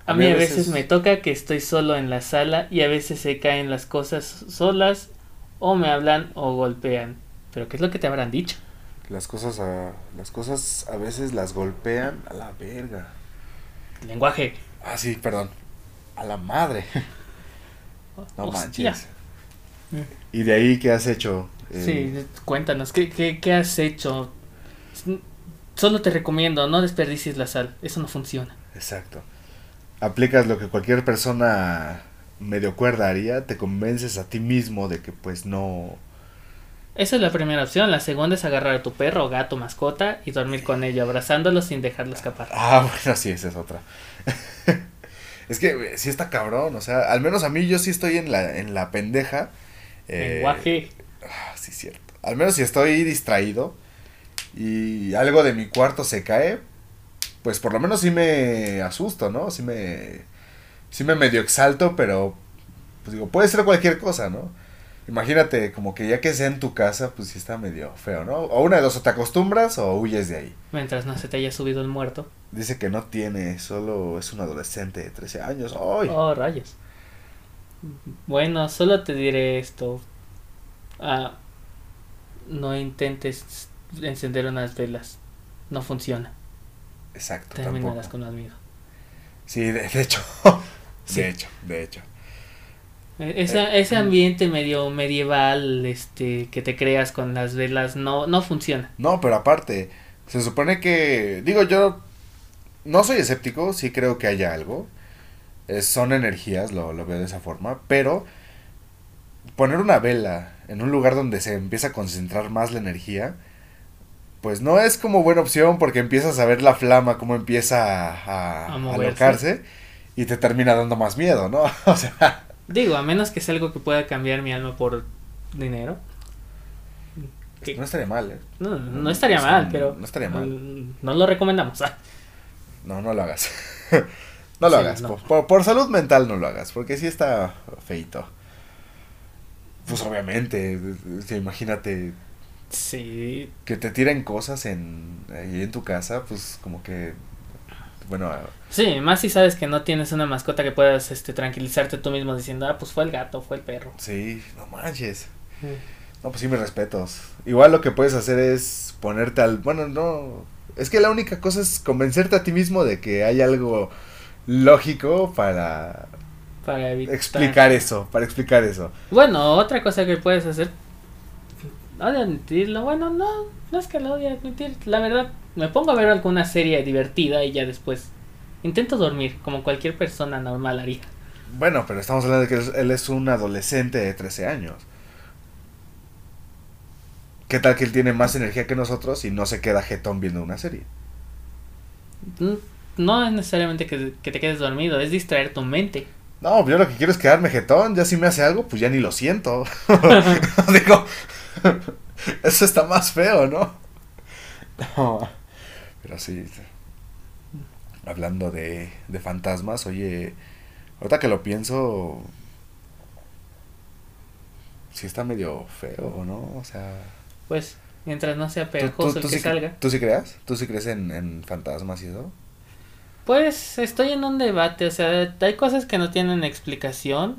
A, mí a veces... me toca que estoy solo en la sala y a veces se caen las cosas solas o me hablan o golpean. ¿Pero qué es lo que te habrán dicho? Las cosas a, las cosas a veces las golpean a la verga. Lenguaje. Ah, sí, perdón. A la madre. [LAUGHS] No manches. ¿Y de ahí qué has hecho? Sí, eh, cuéntanos, ¿qué, ¿qué, qué, has hecho? Solo te recomiendo, no desperdicies la sal, eso no funciona. Exacto. Aplicas lo que cualquier persona medio cuerda haría, te convences a ti mismo de que pues no... Esa es la primera opción, la segunda es agarrar a tu perro o gato mascota y dormir con ello, abrazándolo sin dejarlo escapar. Ah, [LAUGHS] bueno, sí, esa es otra. [LAUGHS] es que sí está cabrón, o sea, al menos a mí yo sí estoy en la, en la pendeja. Eh, Lenguaje. Ah, sí, cierto. Al menos si estoy distraído y algo de mi cuarto se cae, pues por lo menos sí me asusto, ¿no? Sí me, sí me medio exalto, pero pues digo, puede ser cualquier cosa, ¿no? Imagínate, como que ya que sea en tu casa, pues sí está medio feo, ¿no? O una de dos, o te acostumbras o huyes de ahí. Mientras no se te haya subido el muerto. Dice que no tiene, solo es un adolescente de 13 años. ¡Ay! Oh, rayos. Bueno, solo te diré esto. Ah, no intentes encender unas velas. No funciona. Exacto. Terminarás con con miedo. Sí, de, hecho. [LAUGHS] De hecho, de hecho. E, esa, ese ambiente medio medieval este que te creas con las velas no, no funciona. No, pero aparte, se supone que, digo yo, no soy escéptico, sí creo que haya algo. son energías, lo, lo veo de esa forma, pero poner una vela en un lugar donde se empieza a concentrar más la energía, pues no es como buena opción porque empiezas a ver la flama como empieza a, a, alocarse y te termina dando más miedo, ¿no? [LAUGHS] o sea... Digo, a menos que sea algo que pueda cambiar mi alma por dinero. No estaría mal, ¿eh? No, no estaría mal, pero... No estaría mal. No, lo recomendamos. [LAUGHS] no, no lo hagas. [LAUGHS] no lo hagas. Por, por, salud mental no lo hagas, porque sí está feito. Pues obviamente, imagínate. Sí. Que te tiren cosas en, ahí en tu casa, pues como que. Bueno. Sí, más si sabes que no tienes una mascota que puedas este, tranquilizarte tú mismo diciendo, ah, pues fue el gato, fue el perro. Sí, no manches. No, pues sí, mis respetos. Igual lo que puedes hacer es ponerte al... Bueno, no... Es que la única cosa es convencerte a ti mismo de que hay algo lógico para... Para explicar eso, para explicar eso. Bueno, otra cosa que puedes hacer... No de admitirlo, bueno, no, no es que lo odie admitir. La verdad, me pongo a ver alguna serie divertida y ya después intento dormir, como cualquier persona normal haría. Bueno, pero estamos hablando de que él es un adolescente de 13 años. ¿Qué tal que él tiene más energía que nosotros y no se queda jetón viendo una serie? Mm, no es necesariamente que, te quedes dormido, es distraer tu mente. No, yo lo que quiero es quedarme jetón. Ya si me hace algo, pues ya ni lo siento. [LAUGHS] [LAUGHS] Digo, [LAUGHS] eso está más feo, ¿no? Pero sí. Hablando de, de fantasmas, oye, ahorita que lo pienso, sí está medio feo, ¿no? O sea pues mientras no sea pegajoso el que salga. ¿Tú sí creas? ¿Tú sí crees en, fantasmas y eso? Pues estoy en un debate, o sea, hay cosas que no tienen explicación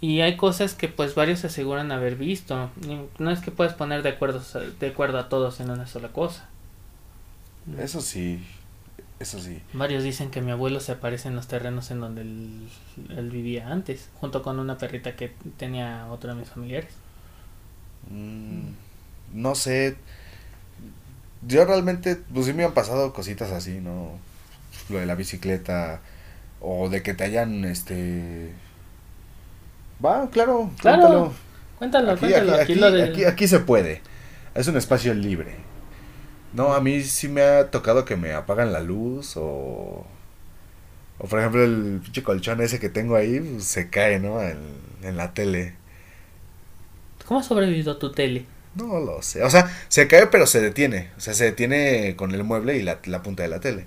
y hay cosas que pues varios aseguran haber visto. no es que puedas poner de acuerdo, de acuerdo a todos en una sola cosa. Eso sí, eso sí. Varios dicen que mi abuelo se aparece en los terrenos en donde él, él vivía antes, junto con una perrita que tenía otro de mis familiares. Mm no sé. Yo realmente, pues sí me han pasado cositas así, ¿no? Lo de la bicicleta. O de que te hayan, este... Va, claro, claro. Cuéntalo, aquí, cuéntalo. Aquí, aquí, se puede. Es un espacio libre. No, a mí sí me ha tocado que me apagan la luz o... O por ejemplo el pinche colchón ese que tengo ahí pues, se cae, ¿no? En, en la tele. ¿Cómo ha sobrevivido tu tele? No lo sé. O sea, se cae pero se detiene. O sea, se detiene con el mueble y la, punta de la tele.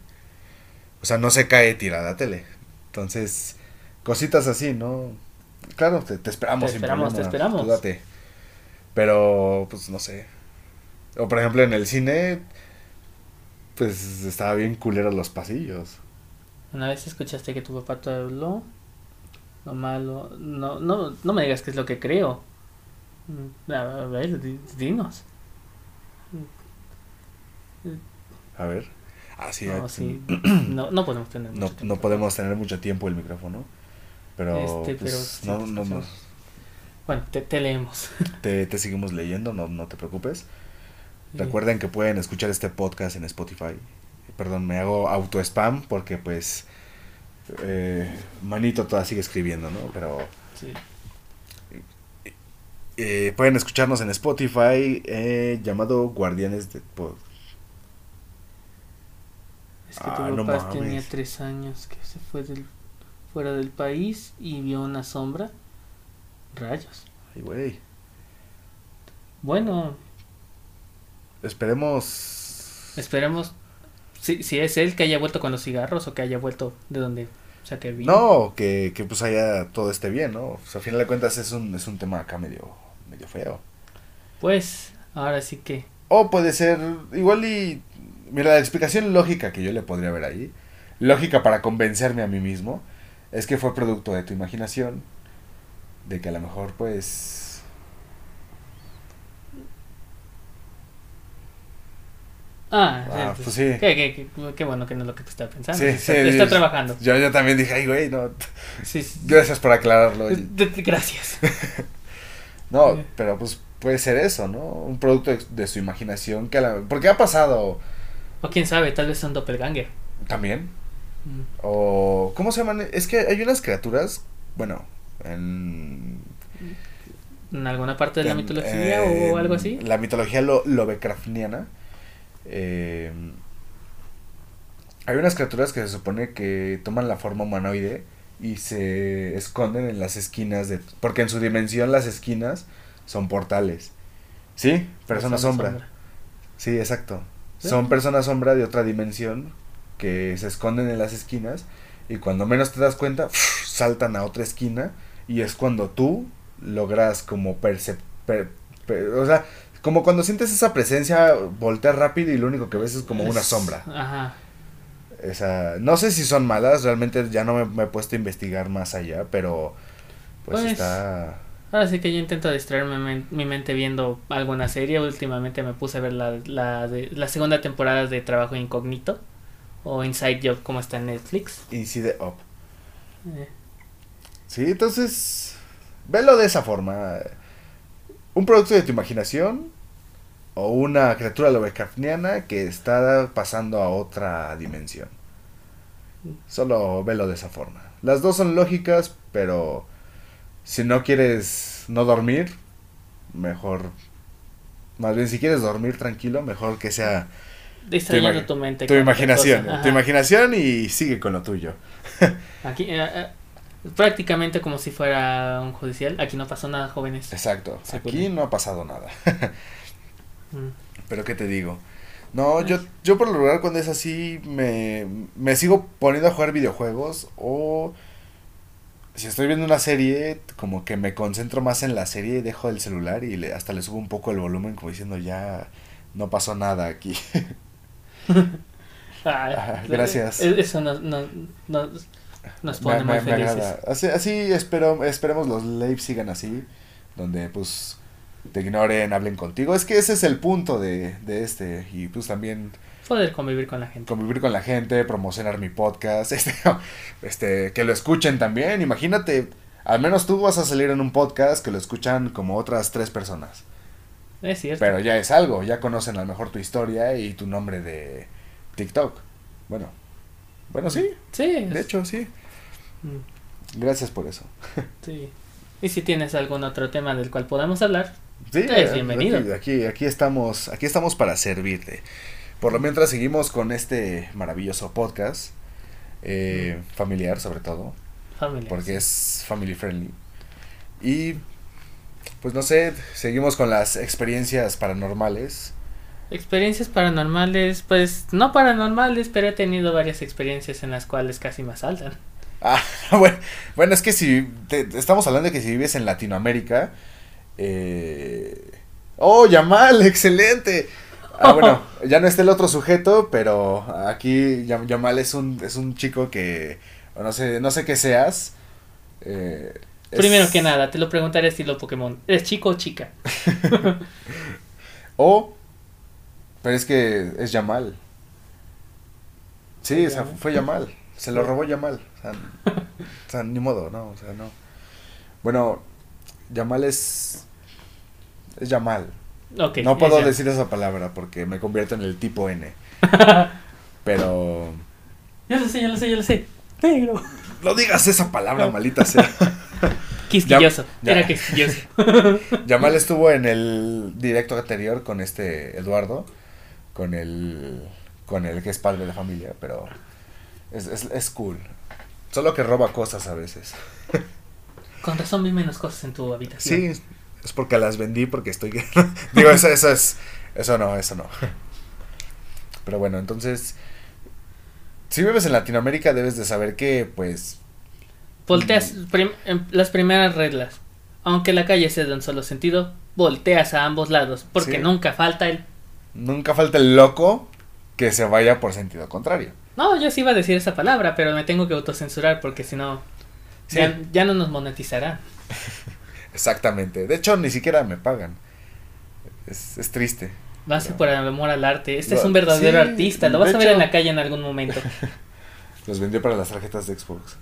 O sea, no se cae tirada la tele. Entonces, cositas así, ¿no? Claro, te, esperamos. Te esperamos, te esperamos. Pero, pues no sé. O por ejemplo, en el cine, pues estaba bien culero los pasillos. Una vez escuchaste que tu papá te habló. Lo malo. No, no, no me digas que es lo que creo. Mm, a ver, dinos. A ver. Ah, sí, no, [CLEARS THROAT] sí. no, no, podemos tener mucho no, tiempo. No podemos tener mucho tiempo el micrófono. Pero, este, pues, no, no, no. Bueno, te, te leemos. [LAUGHS] Te, te, seguimos leyendo, no, no te preocupes. Recuerden que pueden escuchar este podcast en Spotify. Perdón, me hago auto spam porque pues eh, Manito todavía sigue escribiendo, ¿no? Pero sí. Eh, pueden escucharnos en Spotify eh, llamado Guardianes de. Que ah, tu papá tenía tres años que se fue del, fuera del país y vio una sombra. Rayos. Ay, güey. Bueno. Esperemos. Esperemos. Si, si es él que haya vuelto con los cigarros o que haya vuelto de donde o sea, que No, que, que pues haya todo esté bien, ¿no? O sea, a final de cuentas es un, es un tema acá medio medio feo. Pues, ahora sí que. O puede ser, igual y. Mira, la explicación lógica que yo le podría ver ahí, lógica para convencerme a mí mismo, es que fue producto de tu imaginación, de que a lo mejor pues... Ah, ah pues sí. Qué, qué, qué, bueno que no es lo que te estaba pensando. Sí, sí, está, trabajando. Yo, yo también dije, ay, güey, no. Sí, Gracias por aclararlo. Gracias. [LAUGHS] No, pero pues puede ser eso, ¿no? Un producto de, su imaginación que a la, porque ha pasado. O quién sabe, tal vez un doppelganger. También. Mm. O ¿cómo se llaman? Es que hay unas criaturas, bueno, en en alguna parte de la mitología o algo así. La mitología lo, lovecraftiana. Eh, hay unas criaturas que se supone que toman la forma humanoide y se esconden en las esquinas de porque en su dimensión las esquinas son portales. ¿Sí? Personas sombra. Sí, exacto. Son personas sombra de otra dimensión que se esconden en las esquinas y cuando menos te das cuenta saltan a otra esquina y es cuando tú logras como percep o sea, como cuando sientes esa presencia, voltear rápido y lo único que ves es como una sombra. Ajá. Esa, no sé si son malas, realmente ya no me, he puesto a investigar más allá, pero pues, pues está Ahora sí que yo intento distraerme mi mente viendo alguna serie. Últimamente me puse a ver la, la, de, la segunda temporada de Trabajo Incógnito o Inside Job como está en Netflix. Inside Up. Eh. Sí, entonces, velo de esa forma. Un producto de tu imaginación o una criatura Lovecraftiana que está pasando a otra dimensión. Solo velo de esa forma. Las dos son lógicas, pero si no quieres no dormir, mejor. Más bien, si quieres dormir tranquilo, mejor que sea. Distrayendo tu, mente. Tu imaginación. Tu imaginación y sigue con lo tuyo. [LAUGHS] Aquí, eh, eh, prácticamente como si fuera un judicial. Aquí no pasó nada, jóvenes. Exacto. Aquí no ha pasado nada. [LAUGHS] Mm. Pero, ¿qué te digo? No, yo, yo por lo regular cuando es así me, me sigo poniendo a jugar videojuegos o si estoy viendo una serie, como que me concentro más en la serie y dejo el celular y le, hasta le subo un poco el volumen como diciendo ya no pasó nada aquí. [LAUGHS] gracias. E, eso no, no, no, nos pone muy felices. Así, así espero, esperemos los lives sigan así, donde pues te ignoren, hablen contigo. Es que ese es el punto de, de este y pues también Poder convivir con la gente. Convivir con la gente, promocionar mi podcast, [LAUGHS] este, este, que lo escuchen también. Imagínate, al menos tú vas a salir en un podcast que lo escuchan como otras tres personas. Es cierto. Pero ya es algo, ya conocen a lo mejor tu historia y tu nombre de TikTok. Bueno, bueno, sí. Sí. De hecho, sí. Mm. Gracias por eso. [LAUGHS] Sí. Y si tienes algún otro tema del cual podamos hablar, sí, bienvenido. Aquí, aquí, aquí, estamos, aquí estamos para servirte. Por lo mientras seguimos con este maravilloso podcast, eh, familiar sobre todo. Familiar. Porque es family friendly. Y pues no sé, seguimos con las experiencias paranormales. Experiencias paranormales, pues no paranormales, pero he tenido varias experiencias en las cuales casi me asaltan. Ah, [LAUGHS] bueno, bueno es que si estamos hablando de que si vives en Latinoamérica, eh... oh, Yamal, excelente. Ah, [LAUGHS] bueno, ya no está el otro sujeto, pero aquí Yamal es un, es un chico que, no sé, no sé qué seas. Eh, Primero que nada, te lo preguntaré estilo Pokémon. ¿Eres chico o chica? [LAUGHS] o, pero es que es Yamal. Sí, o sea, fue Yamal. Se lo robó Yamal. O sea, [LAUGHS] o sea, ni modo, ¿no? O sea, no. Bueno, Yamal es... Es Yamal no puedo decir esa palabra porque me convierto en el tipo N. [LAUGHS] Pero. Ya lo sé, ya lo sé, ya lo sé. Negro. No digas esa palabra, malita sea. [LAUGHS] Quisquilloso. Era quisquilloso. [LAUGHS] Yamal estuvo en el directo anterior con este Eduardo. Con el. Con el que es padre de familia, pero. Es, es, es cool. Solo que roba cosas a veces. Con razón vi menos cosas en tu habitación. Sí, es porque las vendí porque estoy... [LAUGHS] Digo, eso, eso es... Eso no, eso no. [LAUGHS] Pero bueno, entonces... Si vives en Latinoamérica debes de saber que, pues... Volteas em, las primeras reglas. Aunque la calle sea de un solo sentido, volteas a ambos lados. Porque nunca falta el... Nunca falta el loco que se vaya por sentido contrario. No, yo sí iba a decir esa palabra, pero me tengo que autocensurar porque si no... Ya, ya no nos monetizará. [LAUGHS] Exactamente. De hecho, ni siquiera me pagan. Es, es triste. Vas a por amor al arte. Este es un verdadero artista. Lo vas a ver en la calle en algún momento. [LAUGHS] Los vendió para las tarjetas de Xbox.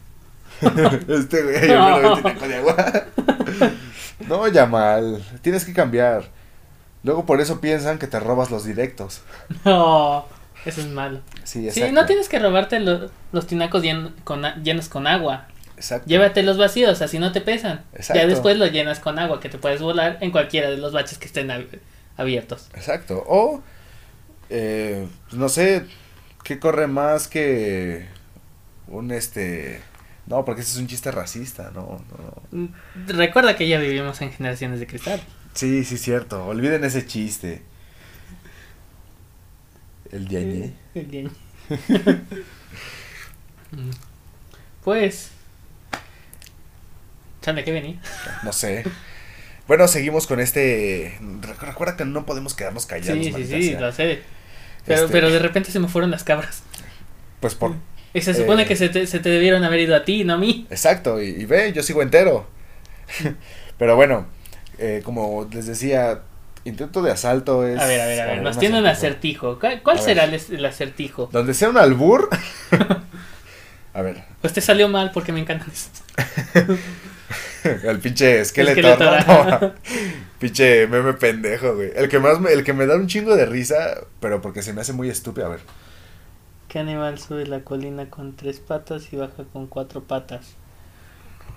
[LAUGHS] este güey, yo no. me lo de agua. no, ya mal. Tienes que cambiar. Luego por eso piensan que te robas los directos. [LAUGHS] No, eso es malo. Sí, sí no tienes que robarte los tinacos con, llenos con agua. Llévate los vacíos, así no te pesan. Ya después lo llenas con agua que te puedes volar en cualquiera de los baches que estén abiertos. Exacto. O, eh, no sé, ¿qué corre más que un este... No, porque ese es un chiste racista, no, mm, Recuerda que ya vivimos en generaciones de cristal. Sí, sí, cierto. Olviden ese chiste. El diañe. El [LAUGHS] mm. pues ¿De qué venía? No sé. Bueno, seguimos con este. Recuerda que no podemos quedarnos callados. Sí, sí, sí, lo sé. Pero, este pero de repente se me fueron las cabras. Pues por. Y se supone eh, que se te, se te, debieron haber ido a ti, no a mí. Exacto, y, ve, yo sigo entero. Pero bueno, eh, como les decía, intento de asalto es. A ver, a ver, a ver. Nos tiene un acertijo. ¿Cuál, será el, acertijo? Donde sea un albur. [LAUGHS] a ver. Pues te salió mal porque me encantan [LAUGHS] [LAUGHS] el pinche esqueleto. [LAUGHS] pinche meme pendejo, güey. El que más me, el que me da un chingo de risa, pero porque se me hace muy estúpido, a ver. ¿Qué animal sube la colina con tres patas y baja con cuatro patas?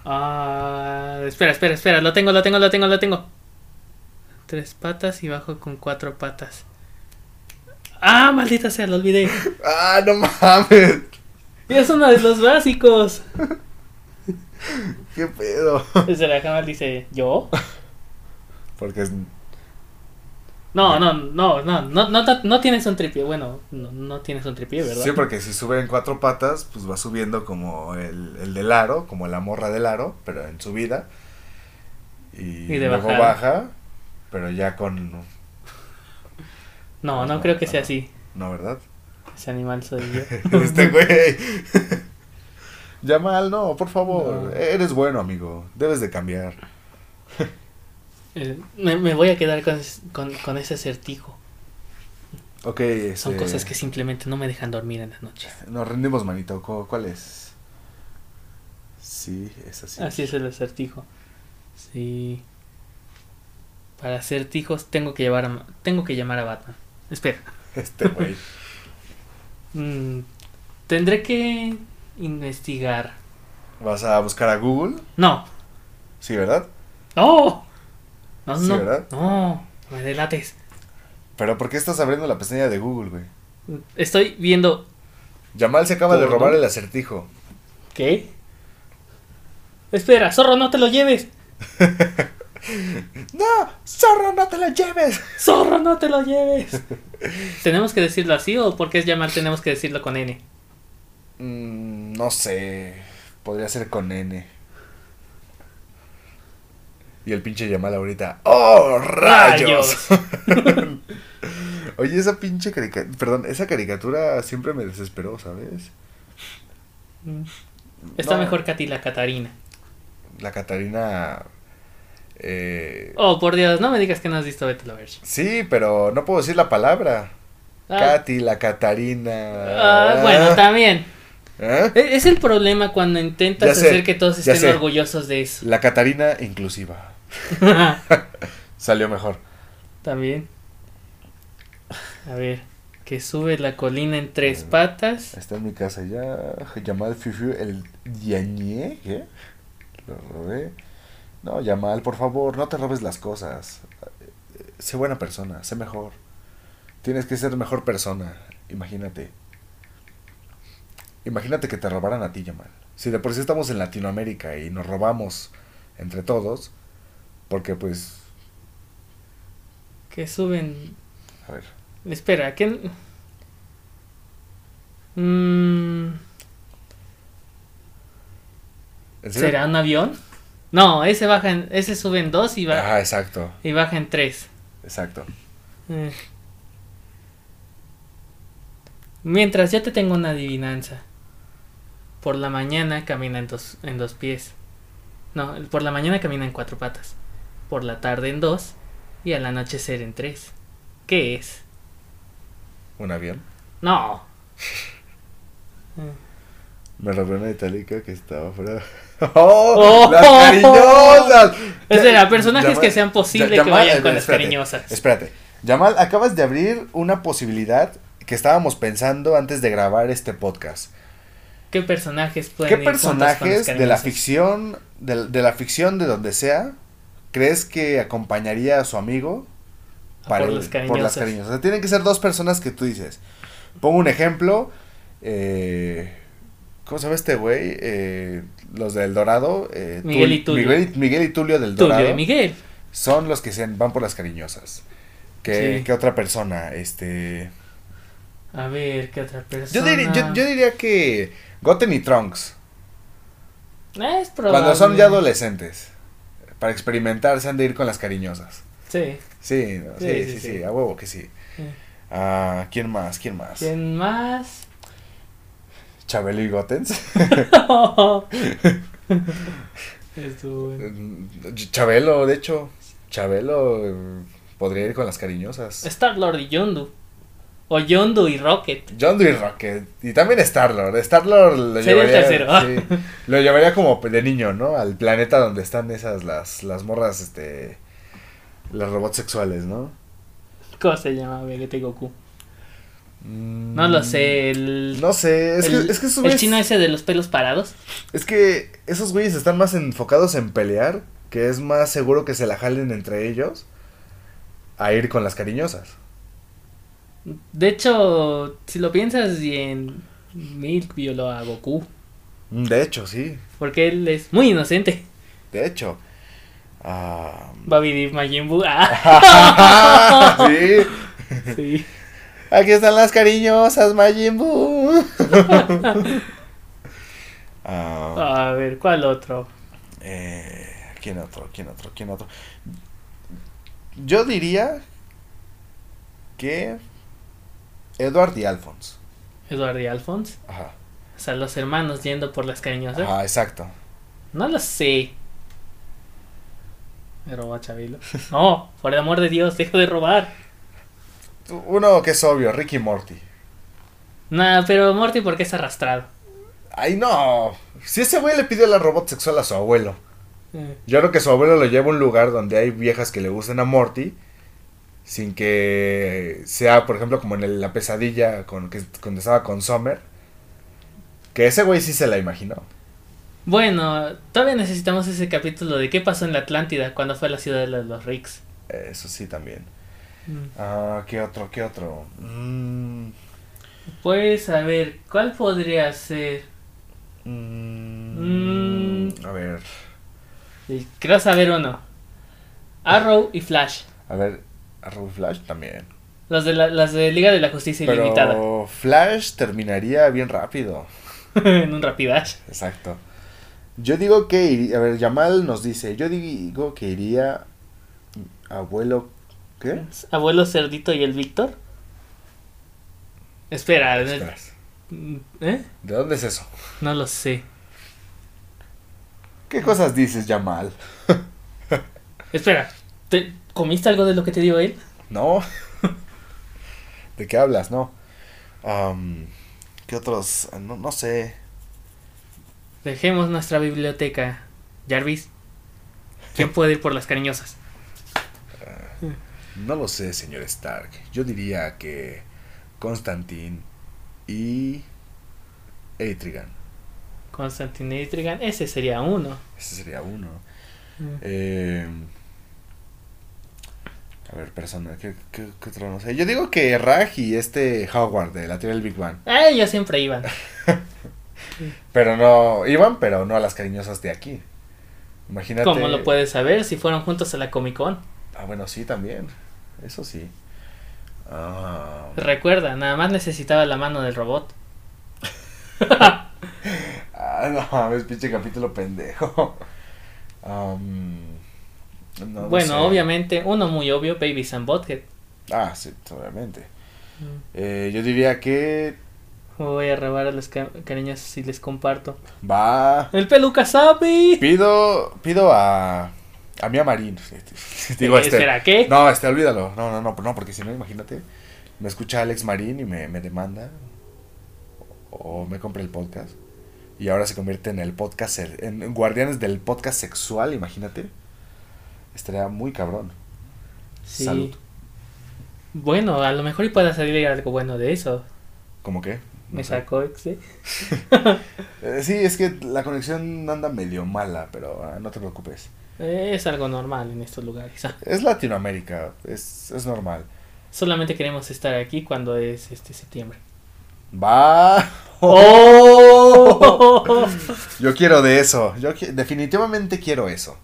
Ah, espera, espera, espera, lo tengo, lo tengo, lo tengo, lo tengo. Tres patas y bajo con cuatro patas. Ah, maldita sea, lo olvidé. [LAUGHS] ah, no mames. Y es uno de los básicos. [LAUGHS] ¿Qué pedo? Desde la cama dice, ¿yo? [LAUGHS] Porque es... No, no, no, no, no, no, no tienes un tripié. Bueno, no, no tienes un tripié, ¿verdad? Sí, porque si sube en cuatro patas, pues va subiendo como el, el del aro, como la morra del aro, pero en subida. Y, y luego baja, pero ya con... No, no, creo que sea así. No, ¿verdad? Ese animal soy yo. [LAUGHS] este güey. Yamal, no, por favor. Eres bueno, amigo. Debes de cambiar. [LAUGHS] Eh, me, voy a quedar con, ese acertijo. Ok. Son este, cosas que simplemente no me dejan dormir en las noches. Nos rendimos, manito. ¿Cuál es? Sí, es así. Así es el acertijo. Sí. Para acertijos tengo que llevar a, tengo que llamar a Batman. Espera. [LAUGHS] Este güey. [LAUGHS] Mm, tendré que investigar. ¿Vas a buscar a Google? No. Sí, ¿verdad? No. No, sí, no. ¿verdad? No, me delates. ¿Pero por qué estás abriendo la pestaña de Google, güey? Estoy viendo. Yamal se acaba de robar el acertijo. ¿Qué? Espera, zorro, no te lo lleves. [LAUGHS] no, zorro, no te lo lleves. Zorro, no te lo lleves. ¿Tenemos que decirlo así o porque es Yamal tenemos que decirlo con N? Mm, no sé. Podría ser con N. Y el pinche Yamal ahorita. ¡Oh, rayos! [LAUGHS] Oye, esa pinche caricatura. Perdón, esa caricatura siempre me desesperó, ¿sabes? Mm. Está mejor Katy la Catarina. La Catarina. Eh... Oh, por Dios, no me digas que no has visto Betty la Sí, pero no puedo decir la palabra. Ah. Katy, la Catarina. Ah, bueno, también. ¿Eh? E-, es el problema cuando intentas hacer que todos estén orgullosos de eso. La Catarina inclusiva. [LAUGHS] [LAUGHS] Salió mejor. También. A ver, que sube la colina en tres patas. Está en mi casa ya. Yamal Fifiu el Diañé. ¿Qué? Lo robé. No, Yamal, por favor, no te robes las cosas. Sé buena persona, sé mejor. Tienes que ser mejor persona. Imagínate. Imagínate que te robaran a ti, Yamal. Si de por sí estamos en Latinoamérica y nos robamos entre todos, porque pues... Que suben... A ver. Espera, ¿qué...? Mm. ¿Será un avión? No, ese baja en, ese sube en dos y baja. Ah, exacto. Y baja en tres. Exacto. Eh. Mientras yo te tengo una adivinanza. Por la mañana camina en dos, en dos pies. No, por la mañana camina en cuatro patas. Por la tarde en dos. Y al anochecer en tres. ¿Qué es? ¿Un avión? No. [LAUGHS] Me robé una itálica que estaba fuera. [LAUGHS] ¡Oh! ¡Oh! ¡Las cariñosas! Es de personajes que sean posibles que vayan con las cariñosas. Espérate. Yamal, acabas de abrir una posibilidad que estábamos pensando antes de grabar este podcast. ¿Qué personajes pueden ¿Qué personajes de la ficción, de, la ficción de donde sea, crees que acompañaría a su amigo para por, las cariñosas. O sea, tienen que ser dos personas que tú dices. Pongo un ejemplo. Eh, ¿Cómo se llama este güey? Eh, los del Dorado. Eh, Miguel, y Tulio. Miguel, y Tulio del Dorado. Tulio y Miguel. Son los que se van por las cariñosas. ¿Qué, ¿Qué otra persona? Este. A ver, ¿qué otra persona? Yo diría, yo, yo diría que Goten y Trunks. Es probable. Cuando son ya adolescentes. Para experimentar se han de ir con las cariñosas. Sí. Sí, sí, sí, sí, a huevo que sí. Ah, ¿Quién más? ¿Quién más? ¿Quién más? Chabelo y Gotens. [LAUGHS] Chabelo, de hecho. Chabelo eh, podría ir con las cariñosas. Star Lord y Yondu. O Yondu y Rocket. Yondu y Rocket. Y también Star Lord. Star Lord lo llevaría. lo llevaría como de niño, ¿no? Al planeta donde están esas las, las morras, este. Las robots sexuales, ¿no? ¿Cómo se llama Vegeta y Goku? Mm, no lo sé, el... No sé, es que, es que El chino ese de los pelos parados. Es que esos güeyes están más enfocados en pelear, que es más seguro que se la jalen entre ellos, a ir con las cariñosas. De hecho, si lo piensas bien, Milk violó a Goku. Mm, de hecho, sí. Porque él es muy inocente. De hecho. Va a vivir Majin Buu. [LAUGHS] sí. [LAUGHS] Sí. Aquí están las cariñosas, Majin Buu. [LAUGHS] Ah. a ver, ¿cuál otro? Eh, ¿Quién otro? ¿Quién otro? ¿Quién otro? Yo diría que Edward y Alphonse. Edward y Alphonse. Ajá. O sea, los hermanos yendo por las cariñosas. Ah, exacto. No lo sé. Me robó a Chabelo. No, por el amor de Dios, dejo de robar. Uno que es obvio, Ricky Morty. Nah, pero Morty porque es arrastrado. Ay, no. Si ese güey le pidió la robot sexual a su abuelo. Eh. Yo creo que su abuelo lo lleva a un lugar donde hay viejas que le gusten a Morty. Sin que sea, por ejemplo, como en la pesadilla con, que, cuando estaba con Summer. Que ese güey sí se la imaginó. Bueno, todavía necesitamos ese capítulo de qué pasó en la Atlántida cuando fue la ciudad de los Ricks. Eso sí también. Mm. Ah, ¿qué otro? ¿Qué otro? Mm. Pues a ver, ¿cuál podría ser? Mm. A ver. Quiero saber uno. Arrow y Flash. A ver, Arrow Flash también. Los de la, las de Liga de la Justicia Pero Ilimitada. Flash terminaría bien rápido. [LAUGHS] en un rapidash. Exacto. Yo digo que iría, a ver, Yamal nos dice, yo digo que iría abuelo, ¿qué? Abuelo Cerdito y el Víctor. Espera, ¿eh? ¿De dónde es eso? No lo sé. ¿Qué cosas dices, Yamal? Espera, ¿te comiste algo de lo que te dio él? No. [LAUGHS] ¿De qué hablas? No. ¿Qué otros? No, no sé. Dejemos nuestra biblioteca. Jarvis, ¿quién [LAUGHS] puede ir por las cariñosas? No lo sé, señor Stark. Yo diría que Constantine y Eitrigan. Constantine y Eitrigan, ese sería uno. Ese sería uno. Eh, a ver, persona, ¿qué, otro no sé? Yo digo que Raj y este Howard de la teoría del Big Bang. Eh, ellos siempre iban. [LAUGHS] pero no, iban, pero no a las cariñosas de aquí. Imagínate. ¿Cómo lo puedes saber si fueron juntos a la Comic Con? Ah, bueno, sí, también. Eso sí. Ah. Recuerda, nada más necesitaba la mano del robot. [LAUGHS] ah, no mames, pinche capítulo pendejo. [LAUGHS] bueno, obviamente, uno muy obvio, Baby and Butthead. Ah, sí, obviamente. Mm. Eh, yo diría que Voy a robar a las cariñas si les comparto. Va. El peluca sabe. Pido, pido a, a Mia Marín. Digo, este, ¿Será qué? No, este, olvídalo. No, no, no, no, porque si no, imagínate. Me escucha Alex Marín y me, me demanda. O me compra el podcast. Y ahora se convierte en el podcast, en Guardianes del podcast sexual, imagínate. Estaría muy cabrón. Sí. Salud. Bueno, a lo mejor y pueda salir algo bueno de eso. ¿Cómo qué? Me sacó ¿sí? [LAUGHS] Eh, sí, es que la conexión anda medio mala, pero ah, no te preocupes. es algo normal en estos lugares. [LAUGHS] es Latinoamérica, es, es normal. Solamente queremos estar aquí cuando es este septiembre. Va. [LAUGHS] ¡Oh! Yo quiero de eso. Yo definitivamente quiero eso.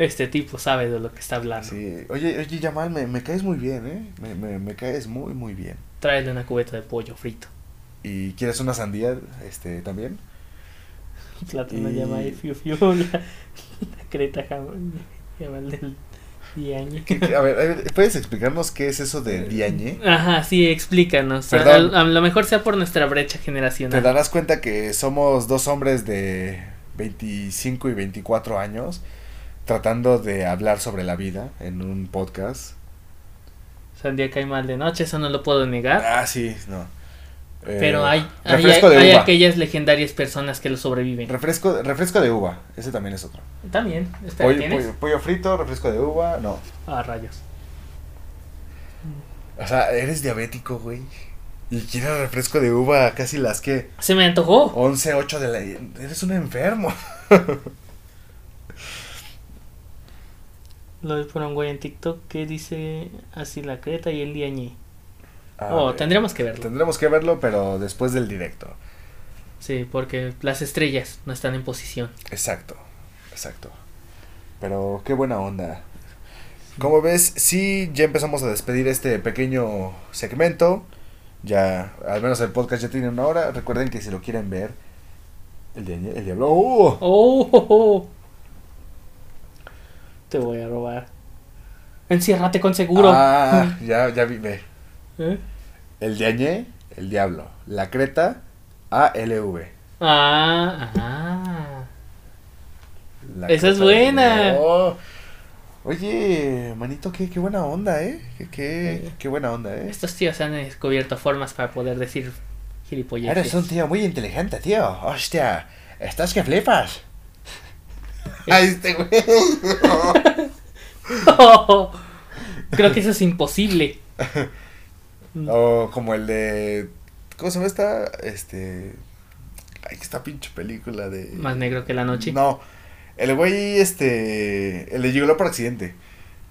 Este tipo sabe de lo que está hablando. Sí. Oye, oye, Yamal, me, me caes muy bien, ¿eh? Me, me, me caes muy, muy bien. Tráele una cubeta de pollo frito. ¿Y quieres una sandía este también? Plátano y... llama fiu fiu, la, [LAUGHS] la creta jamón, del diañe. A ver, ¿puedes explicarnos qué es eso de diañe? Ajá, sí, explícanos. A, a, lo mejor sea por nuestra brecha generacional. Te darás cuenta que somos dos hombres de 25 y 24 años tratando de hablar sobre la vida en un podcast. Sandía cae mal de noche, eso no lo puedo negar. Ah, sí, no. Pero hay, hay, aquellas legendarias personas que lo sobreviven. Refresco, refresco de uva, ese también es otro. También. Pollo, pollo, frito, refresco de uva, no. Ah, rayos. O sea, eres diabético, güey. Y quieres refresco de uva casi las que... Se me antojó. 11, 8 de la... Eres un enfermo. [LAUGHS] Lo vi por un güey en TikTok que dice así la creta y el diañé. oh, tendríamos que verlo. Tendremos que verlo, pero después del directo. Sí, porque las estrellas no están en posición. Exacto, exacto. Pero qué buena onda. Como ves, sí, ya empezamos a despedir este pequeño segmento. Ya, al menos el podcast ya tiene una hora. Recuerden que si lo quieren ver, el, el diablo. ¡Oh! ¡Oh! Te voy a robar. Enciérrate con seguro. Ah, ya, ya vi. ¿Eh? El de el diablo. La creta, ALV. Ah, ah. Esa es buena. Oye, manito, qué, qué buena onda, ¿eh? Qué, qué, qué, buena onda, ¿eh? Estos tíos han descubierto formas para poder decir gilipolleces. Eres un tío muy inteligente, tío. Hostia, estás que flipas. [LAUGHS] Ay, este güey. [LAUGHS] creo que eso es imposible. [LAUGHS] o como el de. ¿Cómo se llama esta? Este. Ay, esta pinche película de. Más negro que la noche. No. El güey, este. El de Llegó por accidente.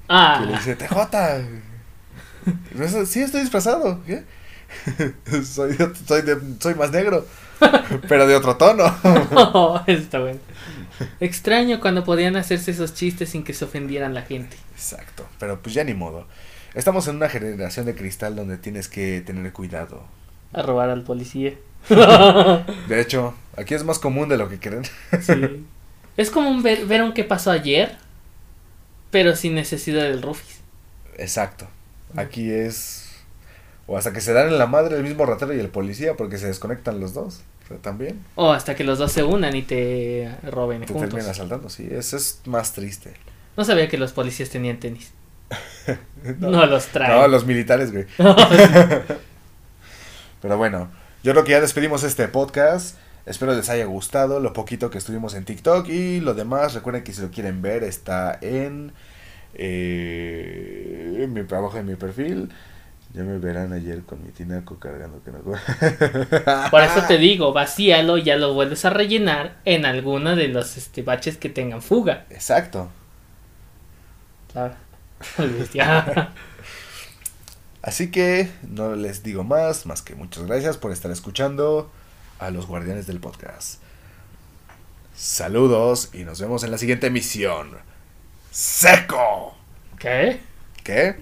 Ah. Que le dice, TJ. sí, estoy disfrazado. ¿Qué? soy, soy, de, soy más negro. pero de otro tono. oh, está bueno. [LAUGHS] Extraño cuando podían hacerse esos chistes sin que se ofendieran la gente. Exacto, pero pues ya ni modo. Estamos en una generación de cristal donde tienes que tener cuidado. A robar al policía. [LAUGHS] de hecho, aquí es más común de lo que creen. [LAUGHS] sí. Es como ver, un qué pasó ayer, pero sin necesidad del Rufis. Exacto. Aquí es... O hasta que se dan en la madre el mismo ratero y el policía porque se desconectan los dos también. O hasta que los dos se unan y te roben te juntos. terminan asaltando, sí. Eso es más triste. No sabía que los policías tenían tenis. [LAUGHS] no, los traen. No, los militares, güey. [LAUGHS] Pero bueno, yo creo que ya despedimos este podcast. Espero les haya gustado lo poquito que estuvimos en TikTok y lo demás. Recuerden que si lo quieren ver está en, eh, en mi, abajo en mi perfil. Ya me verán ayer con mi tinaco cargando que no. [LAUGHS] Por eso te digo, vacíalo y ya lo vuelves a rellenar en alguno de los este, baches que tengan fuga. Exacto. Claro. [LAUGHS] Así que no les digo más, más que muchas gracias por estar escuchando a los guardianes del podcast. Saludos y nos vemos en la siguiente emisión. ¡Seco! ¿Qué? ¿Qué?